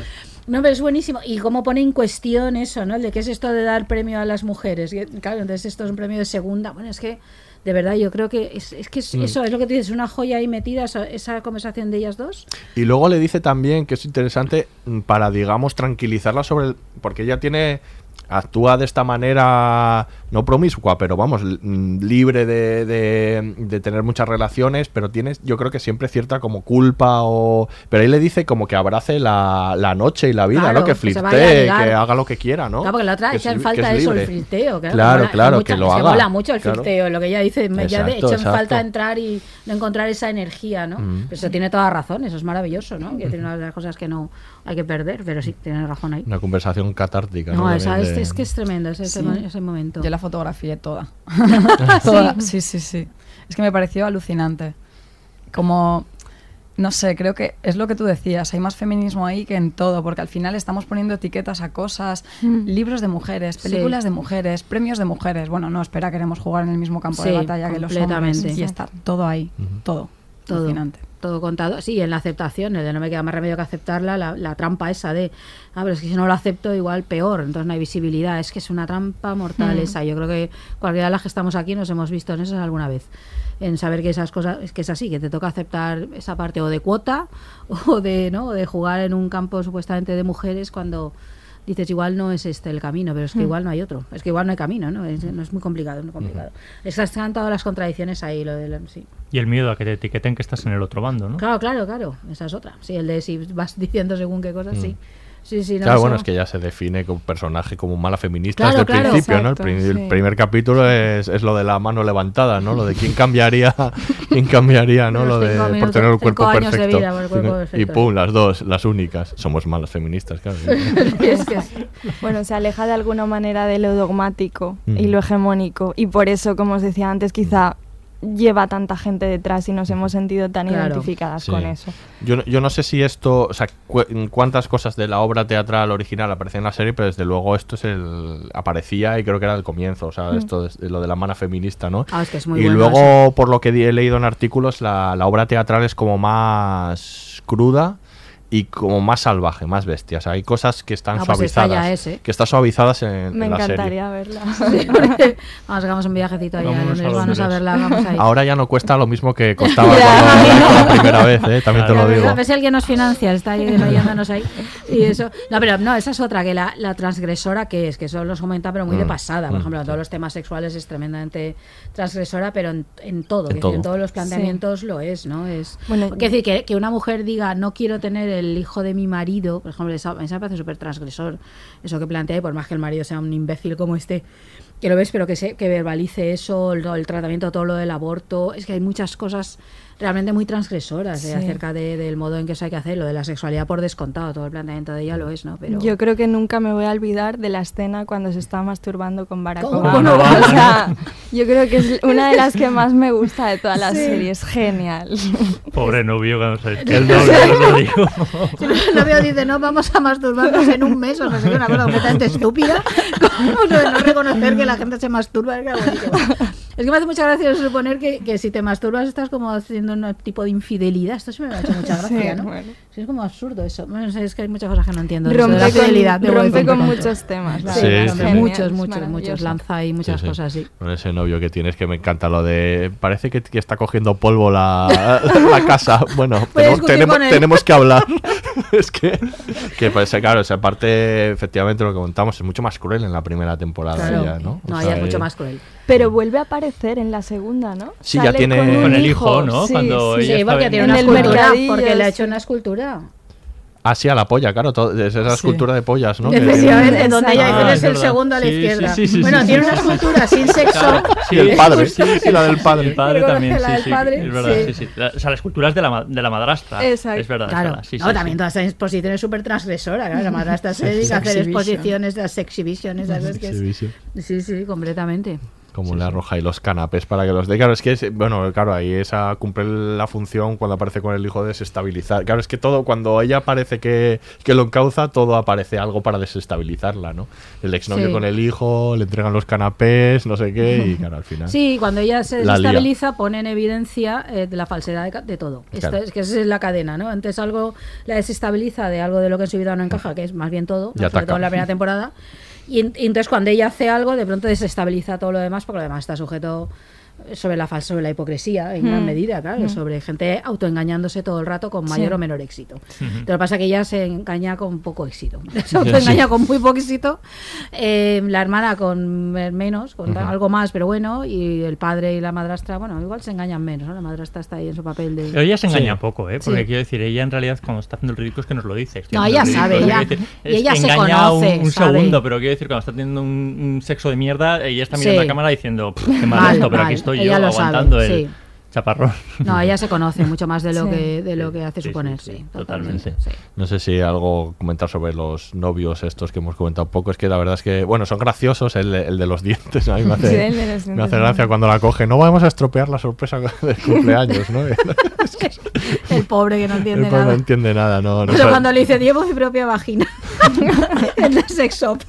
no, pero es buenísimo. Y cómo pone en cuestión eso, ¿no? El de qué es esto de dar premio a las mujeres. Claro, entonces esto es un premio de segunda. Bueno, es que de verdad yo creo que es, es que es- Mm. eso es lo que tú dices, una joya ahí metida, esa, esa conversación de ellas dos. Y luego le dice también que es interesante mm, para, digamos, tranquilizarla sobre el... Porque ella tiene... Actúa de esta manera, no promiscua, pero vamos, mm, libre de, de- de tener muchas relaciones, pero tiene, yo creo que siempre cierta como culpa o... Pero ahí le dice como que abrace la, la noche y la vida, Claro, ¿no? Que que flirtee, que haga lo que quiera, ¿no? Claro, porque la otra Que echa es en falta que es eso, el flirteo. Claro, Claro, mola- claro, mucha- que lo es haga. mola mucho el Claro. flirteo, lo que ella dice, me- ya de Exacto, hecho en falta exacto. entrar y no encontrar esa energía, ¿no? Mm. Pero eso tiene toda razón, eso es maravilloso, ¿no? Que tiene una de las cosas que no hay que perder, pero sí, tiene razón ahí. Una conversación catártica. No, ¿no? esa, es, de- es que es tremendo ese, Sí. ese momento. Yo la fotografié toda. Toda. Sí, sí, sí. Es que me pareció alucinante. Como, no sé, creo que es lo que tú decías, hay más feminismo ahí que en todo, porque al final estamos poniendo etiquetas a cosas, Mm. libros de mujeres, Sí. películas de mujeres, premios de mujeres. Bueno, no, espera, queremos jugar en el mismo campo de batalla que los hombres. completamente. Y está todo ahí, todo. todo, Alucinante. Todo contado. Sí, en la aceptación, el de no me queda más remedio que aceptarla, la, la trampa esa de, ah, pero es que si no lo acepto igual peor, entonces no hay visibilidad. Es que es una trampa mortal Mm. esa. Yo creo que cualquiera de las que estamos aquí nos hemos visto en eso alguna vez. En saber que esas cosas, es que es así, que te toca aceptar esa parte o de cuota o de, ¿no? o de jugar en un campo supuestamente de mujeres cuando dices igual no es este el camino, pero es que Mm. igual no hay otro. Es que igual no hay camino, ¿no? Es, no es muy complicado, es muy complicado. Están todas las contradicciones ahí, lo de la- sí. Y el miedo a que te etiqueten que estás en el otro bando, ¿no? Claro, claro, claro. Esa es otra. Sí, el de si vas diciendo según qué cosas, Mm. sí. Sí, sí, no, claro, bueno, es que ella se define como personaje como mala feminista Claro, desde el claro. principio, ¿no? El, primer capítulo es, es lo de la mano levantada, ¿no? Lo de quién cambiaría, quién cambiaría, ¿no? Lo de por tener el cuerpo perfecto. vida por el cuerpo Y pum, las dos, las únicas. Somos malas feministas, claro. es que. Bueno, se aleja de alguna manera de lo dogmático y lo hegemónico. Y por eso, como os decía antes, quizá lleva tanta gente detrás y nos hemos sentido tan Claro. identificadas Sí. con eso. Yo, no- yo no sé si esto, o sea, cu- cuántas cosas de la obra teatral original aparecen en la serie, pero desde luego esto es el aparecía y creo que era el comienzo, o sea, Mm. esto de, lo de la mana feminista, ¿no? Ah, es que es muy y bueno luego, eso. por lo que he leído en artículos, la, la obra teatral es como más cruda y como más salvaje, más bestia. O sea, hay cosas que están Ah, pues suavizadas. es, ¿eh? Que están suavizadas en, Me en la serie. encantaría verla. Sí, porque- vamos, hagamos un viajecito allá, a vamos a verla, vamos ahí. Ahora ya no cuesta lo mismo que costaba cuando la primera vez, ¿eh? también te lo digo. A ver si alguien nos financia, está ahí oyéndonos ahí. Y eso. No, pero no, esa es otra, que la, la transgresora que es, que eso los comenta, pero muy de Mm, pasada. Por mm, ejemplo, en todos los temas sexuales es tremendamente transgresora, pero en, en todo, En que todo. en todos los planteamientos lo es, ¿no? Es Bueno, Quiero decir, que, que una mujer diga no quiero tener el hijo de mi marido, por ejemplo, eso, a mí se me parece súper transgresor, eso que plantea, y por más que el marido sea un imbécil como este, que lo ves, pero que, se, que verbalice eso, el, el tratamiento, todo lo del aborto, es que hay muchas cosas realmente muy transgresoras eh, Sí. acerca de- del modo en que eso hay que hacer, lo de la sexualidad por descontado, todo el planteamiento de ella lo es, ¿no? Pero Yo creo que nunca me voy a olvidar de la escena cuando se está masturbando con Barack ¿Cómo Obama. no? O sea, yo creo que es una de las que más me gusta de toda la Sí. serie. Es genial. Pobre novio cuando se el novio, lo digo. Si no, el novio dice, no, vamos a masturbarnos en un mes, o no sé qué, una cosa completamente estúpida, como no reconocer que la gente se masturba. Es que, me hace mucha gracia suponer que, que si te masturbas estás como haciendo un tipo de infidelidad. Esto sí me ha hecho mucha Sí, gracia, ¿no? bueno. Sí, es como absurdo eso. Bueno, es que hay muchas cosas que no entiendo. de eso de Rompe la con- fidelidad. debo rompe decir. con muchos temas, Sí, muchos, muchos, muchos. Lanza ahí muchas Sí, sí. cosas, sí. Con ese novio que tienes que me encanta lo de. Parece que, que está cogiendo polvo la, la casa. Bueno, tenemos, tenemos, que hablar. es que, que parece, claro, esa parte, efectivamente, lo que contamos es mucho más cruel en la primera temporada. Claro. ella, ¿no? O No, sea, ella es mucho eh, más cruel. Pero vuelve a aparecer en la segunda, ¿no? Sí, ya tiene- un Con el hijo, ¿no? Cuando sí. ella Sí, estaba porque en- tiene En una el escultura. Porque le ha sí. hecho una escultura. Ah, sí, a la polla, claro. todo- es esa escultura de pollas, ¿no? Que Efectivamente, en donde ella Ah, es es el verdad. segundo a la Sí, sí, izquierda. sí, sí, bueno, sí, tiene sí, una sí. escultura sin sexo. Sí, El padre, sí, sí, la del padre. El padre también, la sí, del sí. padre, Es verdad, sí. sí, sí. La- o sea, la escultura es de la, de la madrastra. Exacto. Es verdad, es Claro, verdad. Sí, no, sí, también sí. toda esa exposición es súper transgresora. Claro, la madrastra se dedica a hacer exposiciones, las exhibiciones, ¿sabes? Que es- Exhibition. Sí, sí, completamente. Como le arroja y los canapés para que los dé. Claro, es que, es- bueno, claro, ahí esa cumple la función cuando aparece con el hijo de desestabilizar. Claro, es que todo, cuando ella parece que, que lo encauza, todo aparece algo para desestabilizarla, ¿no? El exnovio Sí. con el hijo, le entregan los canapés, no sé qué, y claro, al final. Sí, cuando ella se La desestabiliza, pone en evidencia eh, de la falsedad de, de todo. Esto es que esa es la cadena, ¿no? Antes algo la desestabiliza de algo de lo que en su vida no encaja, que es más bien todo, sobre ataca. todo en la primera temporada. Y, y entonces cuando ella hace algo, de pronto desestabiliza todo lo demás, porque lo demás está sujeto sobre la falsa, sobre la hipocresía en gran Mm. medida, claro, Mm. sobre gente autoengañándose todo el rato con mayor Sí. o menor éxito. Lo que pasa es que ella se engaña con poco éxito. Se autoengaña con muy poco éxito. Eh, la hermana con me- menos, con Ujú. algo más, pero bueno. Y el padre y la madrastra, bueno, igual se engañan menos. ¿no? La madrastra está ahí en su papel de. Pero ella se engaña Sí. poco, ¿eh? Porque Sí. quiero decir, ella en realidad cuando está haciendo el ridículo es que nos lo dice. No, ella sabe, ella- decir, y ella se engaña conoce, un, un sabe. segundo, pero quiero decir, cuando está teniendo un, un sexo de mierda, ella está mirando Sí. a cámara diciendo, "Pff, qué mal, Mal, esto, pero mal. aquí estoy Ella yo lo sabe, aguantando el sí. chaparrón. No, ella se conoce mucho más de lo Sí. que de lo que hace Sí, suponer, sí, sí, totalmente. totalmente. sí. No sé si algo comentar sobre los novios estos que hemos comentado un poco. Es que la verdad es que, bueno, son graciosos el, de- el de los dientes. A mí me hace, Sí, el de los me dientes, hace gracia cuando la coge. No vamos a estropear la sorpresa del cumpleaños, ¿no? El pobre que no El entiende pobre no nada. entiende nada, no. no Pero sabe- cuando le dice, llevo mi propia vagina en la sex shop.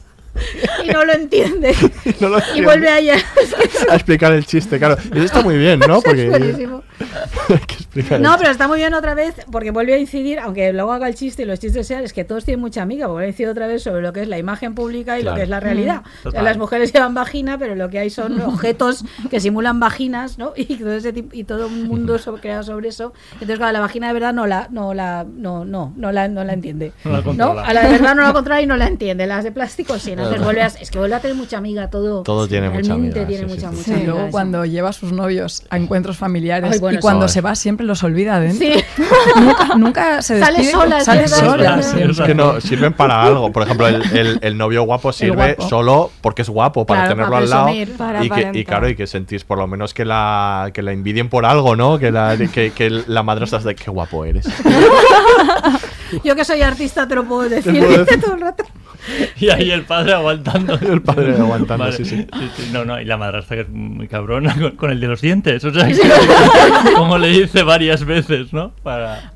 Y no lo entiende. No lo y vuelve allá. a explicar el chiste, claro. Eso está muy bien, ¿no? Porque. hay que explicar No, chiste. pero está muy bien otra vez porque vuelve a incidir, aunque luego haga el chiste y los chistes sean, es que todos tienen mucha amiga, porque vuelve a incidir otra vez sobre lo que es la imagen pública y Claro. lo que es la realidad. O sea, las mujeres llevan vagina, pero lo que hay son objetos que simulan vaginas, ¿no? Y todo ese tipo- y todo un mundo sobre- creado sobre eso. Entonces, claro, la vagina de verdad no la, no la, no, no, no la, no la entiende. No la ¿no? controla. A la de verdad no la controla y no la entiende. Las de plástico sí. ¿no? Entonces vuelve a, es que vuelve a tener mucha amiga todo. Todo tiene mucha realmente amiga, tiene sí, mucha, sí. mucha Sí, amiga luego cuando lleva a sus novios a encuentros familiares Ay, bueno, y cuando se va siempre los olvida dentro. Sí. nunca, nunca se Sale despide, sola, es sale sola es que no sirven para algo. Por ejemplo, el, el- el novio guapo sirve guapo. solo porque es guapo, para Claro, tenerlo para al lado. para y, que, y claro, y que sentís por lo menos que la, que la envidien por algo, ¿no? Que la, que, que la madrastra de qué guapo eres. Yo que soy artista te lo puedo decir, puedo dice decir. todo el rato. Y ahí el padre aguantando. El padre aguantando, sí, sí. sí. No, no, y la madrastra que es muy cabrona con, con el de los dientes. O sea, que- como le dice varias veces, ¿no? Para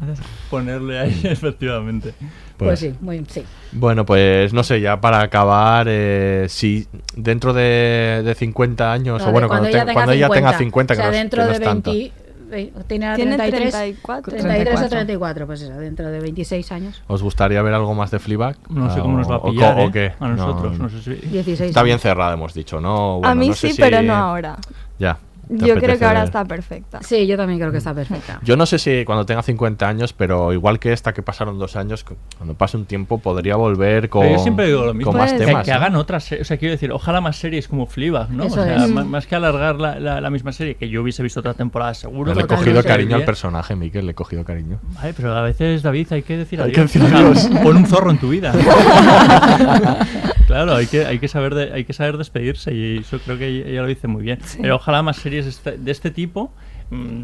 ponerle ahí, efectivamente. Pues, sí, muy sí. Bueno, pues no sé, ya para acabar, eh, si dentro de, de 50 años, No, o bueno, cuando, te- cuando ella tenga 50, o sea, que no es- dentro que no de es tanto. 20, Tiene 33, 34. 33 o 34, pues eso, dentro de 26 años. ¿Os gustaría ver algo más de Fleabag? No sé Ah, cómo nos va a o- o- pillar, o ¿eh? qué? A nosotros, no sé si- 16 Está bien cerrada, hemos dicho, ¿no? a Bueno, mí no sé sí, si- pero no ahora. Ya. Yo creo que ahora está perfecta. Sí, yo también creo que está perfecta. Yo no sé si cuando tenga 50 años, pero igual que esta que pasaron dos años, cu- cuando pase un tiempo podría volver con, Pero yo siempre digo lo mismo. con más que, temas. que hagan otras O sea, quiero decir, ojalá más series como Fleabag, ¿no? Eso o sea, es. más, más que alargar la, la- la misma serie, que yo hubiese visto otra temporada seguro. Le he cogido cariño al personaje, Miquel, le he cogido cariño. Vale, pero a veces, David, hay que decir Hay adiós. que decir adiós. Pon un zorro en tu vida. claro, hay que, hay, que saber de- hay que saber despedirse y eso creo que ella, lo dice muy bien. Pero ojalá más series este- de este tipo. mm,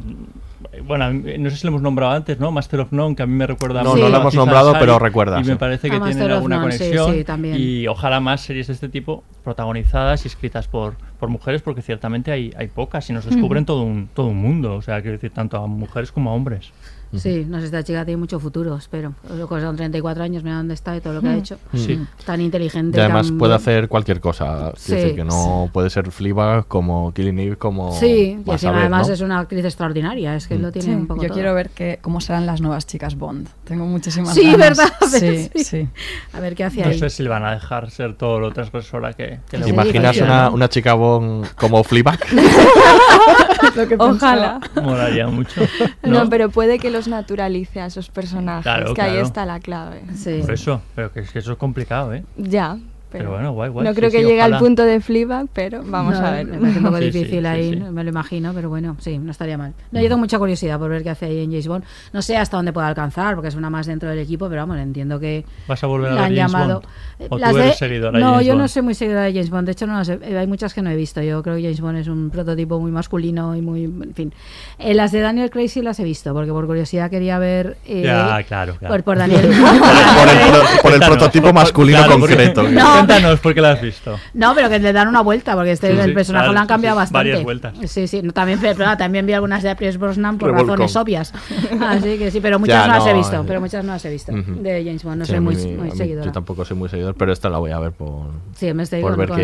bueno, no sé si lo hemos nombrado antes, ¿no? Master of None, que a mí me recuerda No, mucho no lo hemos nombrado, pero recuerda, Y sí. me parece que A Master tienen alguna None, conexión. sí, también. y ojalá más series de este tipo protagonizadas y escritas por, por mujeres, porque ciertamente hay, hay pocas y nos descubren todo, un, todo un mundo. O sea, quiero decir, tanto a mujeres como a hombres. Sí, no sé, esta chica tiene mucho futuro, espero. Con 34 años, mira dónde está y todo lo que ha Mm. hecho. Sí. Tan inteligente. Y además tan puede hacer cualquier cosa. Sí, decir que no puede ser Fleabag como Killing Eve como. Sí, y encima ver, además ¿no? es una actriz extraordinaria, es que Mm. lo tiene Sí, un poco yo todo. quiero ver que, cómo serán las nuevas chicas Bond. Tengo muchísimas Sí, ganas. ¿verdad? A ver, Sí, sí. sí. A ver qué hace No ahí. sé si le van a dejar ser todo lo transgresora que, que le ¿Te imaginas una, ¿no? una chica Bond como Fleabag? Ojalá. Molaría mucho. No, pero puede que los naturalice a esos personajes, Claro, que ahí claro. está la clave. Por eso, pero que, es que eso es complicado, ¿eh? Ya. Pero bueno, guay, guay. no sí, creo que sí, llegue al punto de Fleabag, pero vamos No, a ver. Me parece un poco Sí, difícil sí, ahí, sí. me lo imagino, pero bueno, sí, no estaría mal. No, yo tengo mucha curiosidad por ver qué hace ahí en James Bond. No sé hasta dónde puede alcanzar, porque es una más dentro del equipo, pero vamos, entiendo que ¿Vas a volver a la ver han James llamado. Bond? ¿O Las tú de- eres seguidora de No, James yo no Bond? soy muy seguidora de James Bond. De hecho, no las he- hay muchas que no he visto. Yo creo que James Bond es un prototipo muy masculino y muy. En fin. Eh, las de Daniel Craig sí las he visto, porque por curiosidad quería ver. eh, Ya, claro, claro. Por, por Daniel. Por el, por el pro- por el Cuéntanos, prototipo masculino claro, porque- concreto. No. Cuéntanos por qué la has visto. No, pero que le dan una vuelta, porque este Sí, el sí, personaje claro, lo han cambiado sí, bastante. varias vueltas. Sí, sí. no, también, pero, también vi algunas de Pierce Brosnan por Revolcón. razones obvias. Así que sí, pero muchas Ya, no, las he visto. eh. Pero muchas no las he visto. Ujú. De James Bond, no Sí, soy muy, mí- muy seguidora. Yo tampoco soy muy seguidor, pero esta la voy a ver por, Sí, me estoy por con- ver con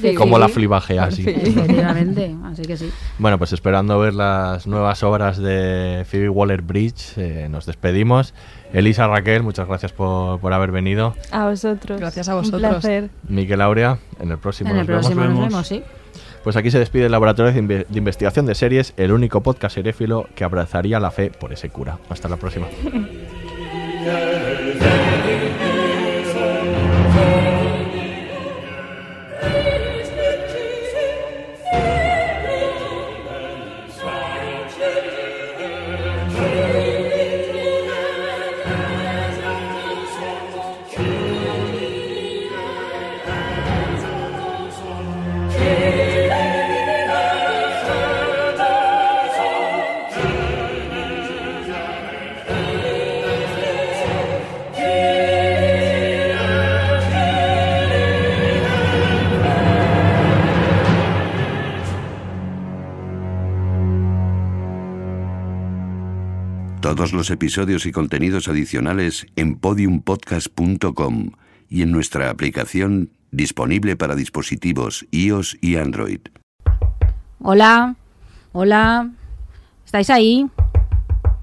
que, cómo la flibajea así. Efectivamente, así que sí. Bueno, pues esperando ver las nuevas obras de Phoebe Waller-Bridge, eh, nos despedimos. Elisa Raquel, muchas gracias por, por haber venido. A vosotros. Gracias a Un vosotros. placer. Miquel Aurea, en el próximo En el nos vemos. próximo nos vemos, sí. Pues aquí se despide el Laboratorio de Inve- de Investigación de Series, el único podcast seréfilo que abrazaría la fe por ese cura. Hasta la próxima. Todos los episodios y contenidos adicionales en podiumpodcast.com y en nuestra aplicación disponible para dispositivos iOS y Android. Hola, hola. ¿Estáis ahí?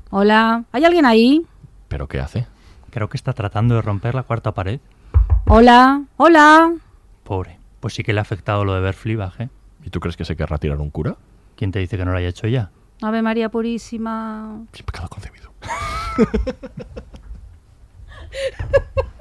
Hola. ¿Hay alguien ahí? ¿Pero qué hace? Creo que está tratando de romper la cuarta pared. Hola, hola. Pobre. Pues sí que le ha afectado lo de ver Fleabag, ¿eh? ¿Y tú crees que se querrá tirar un cura? ¿Quién te dice que no lo haya hecho ya? Ave María Purísima. Sin pecado concebido.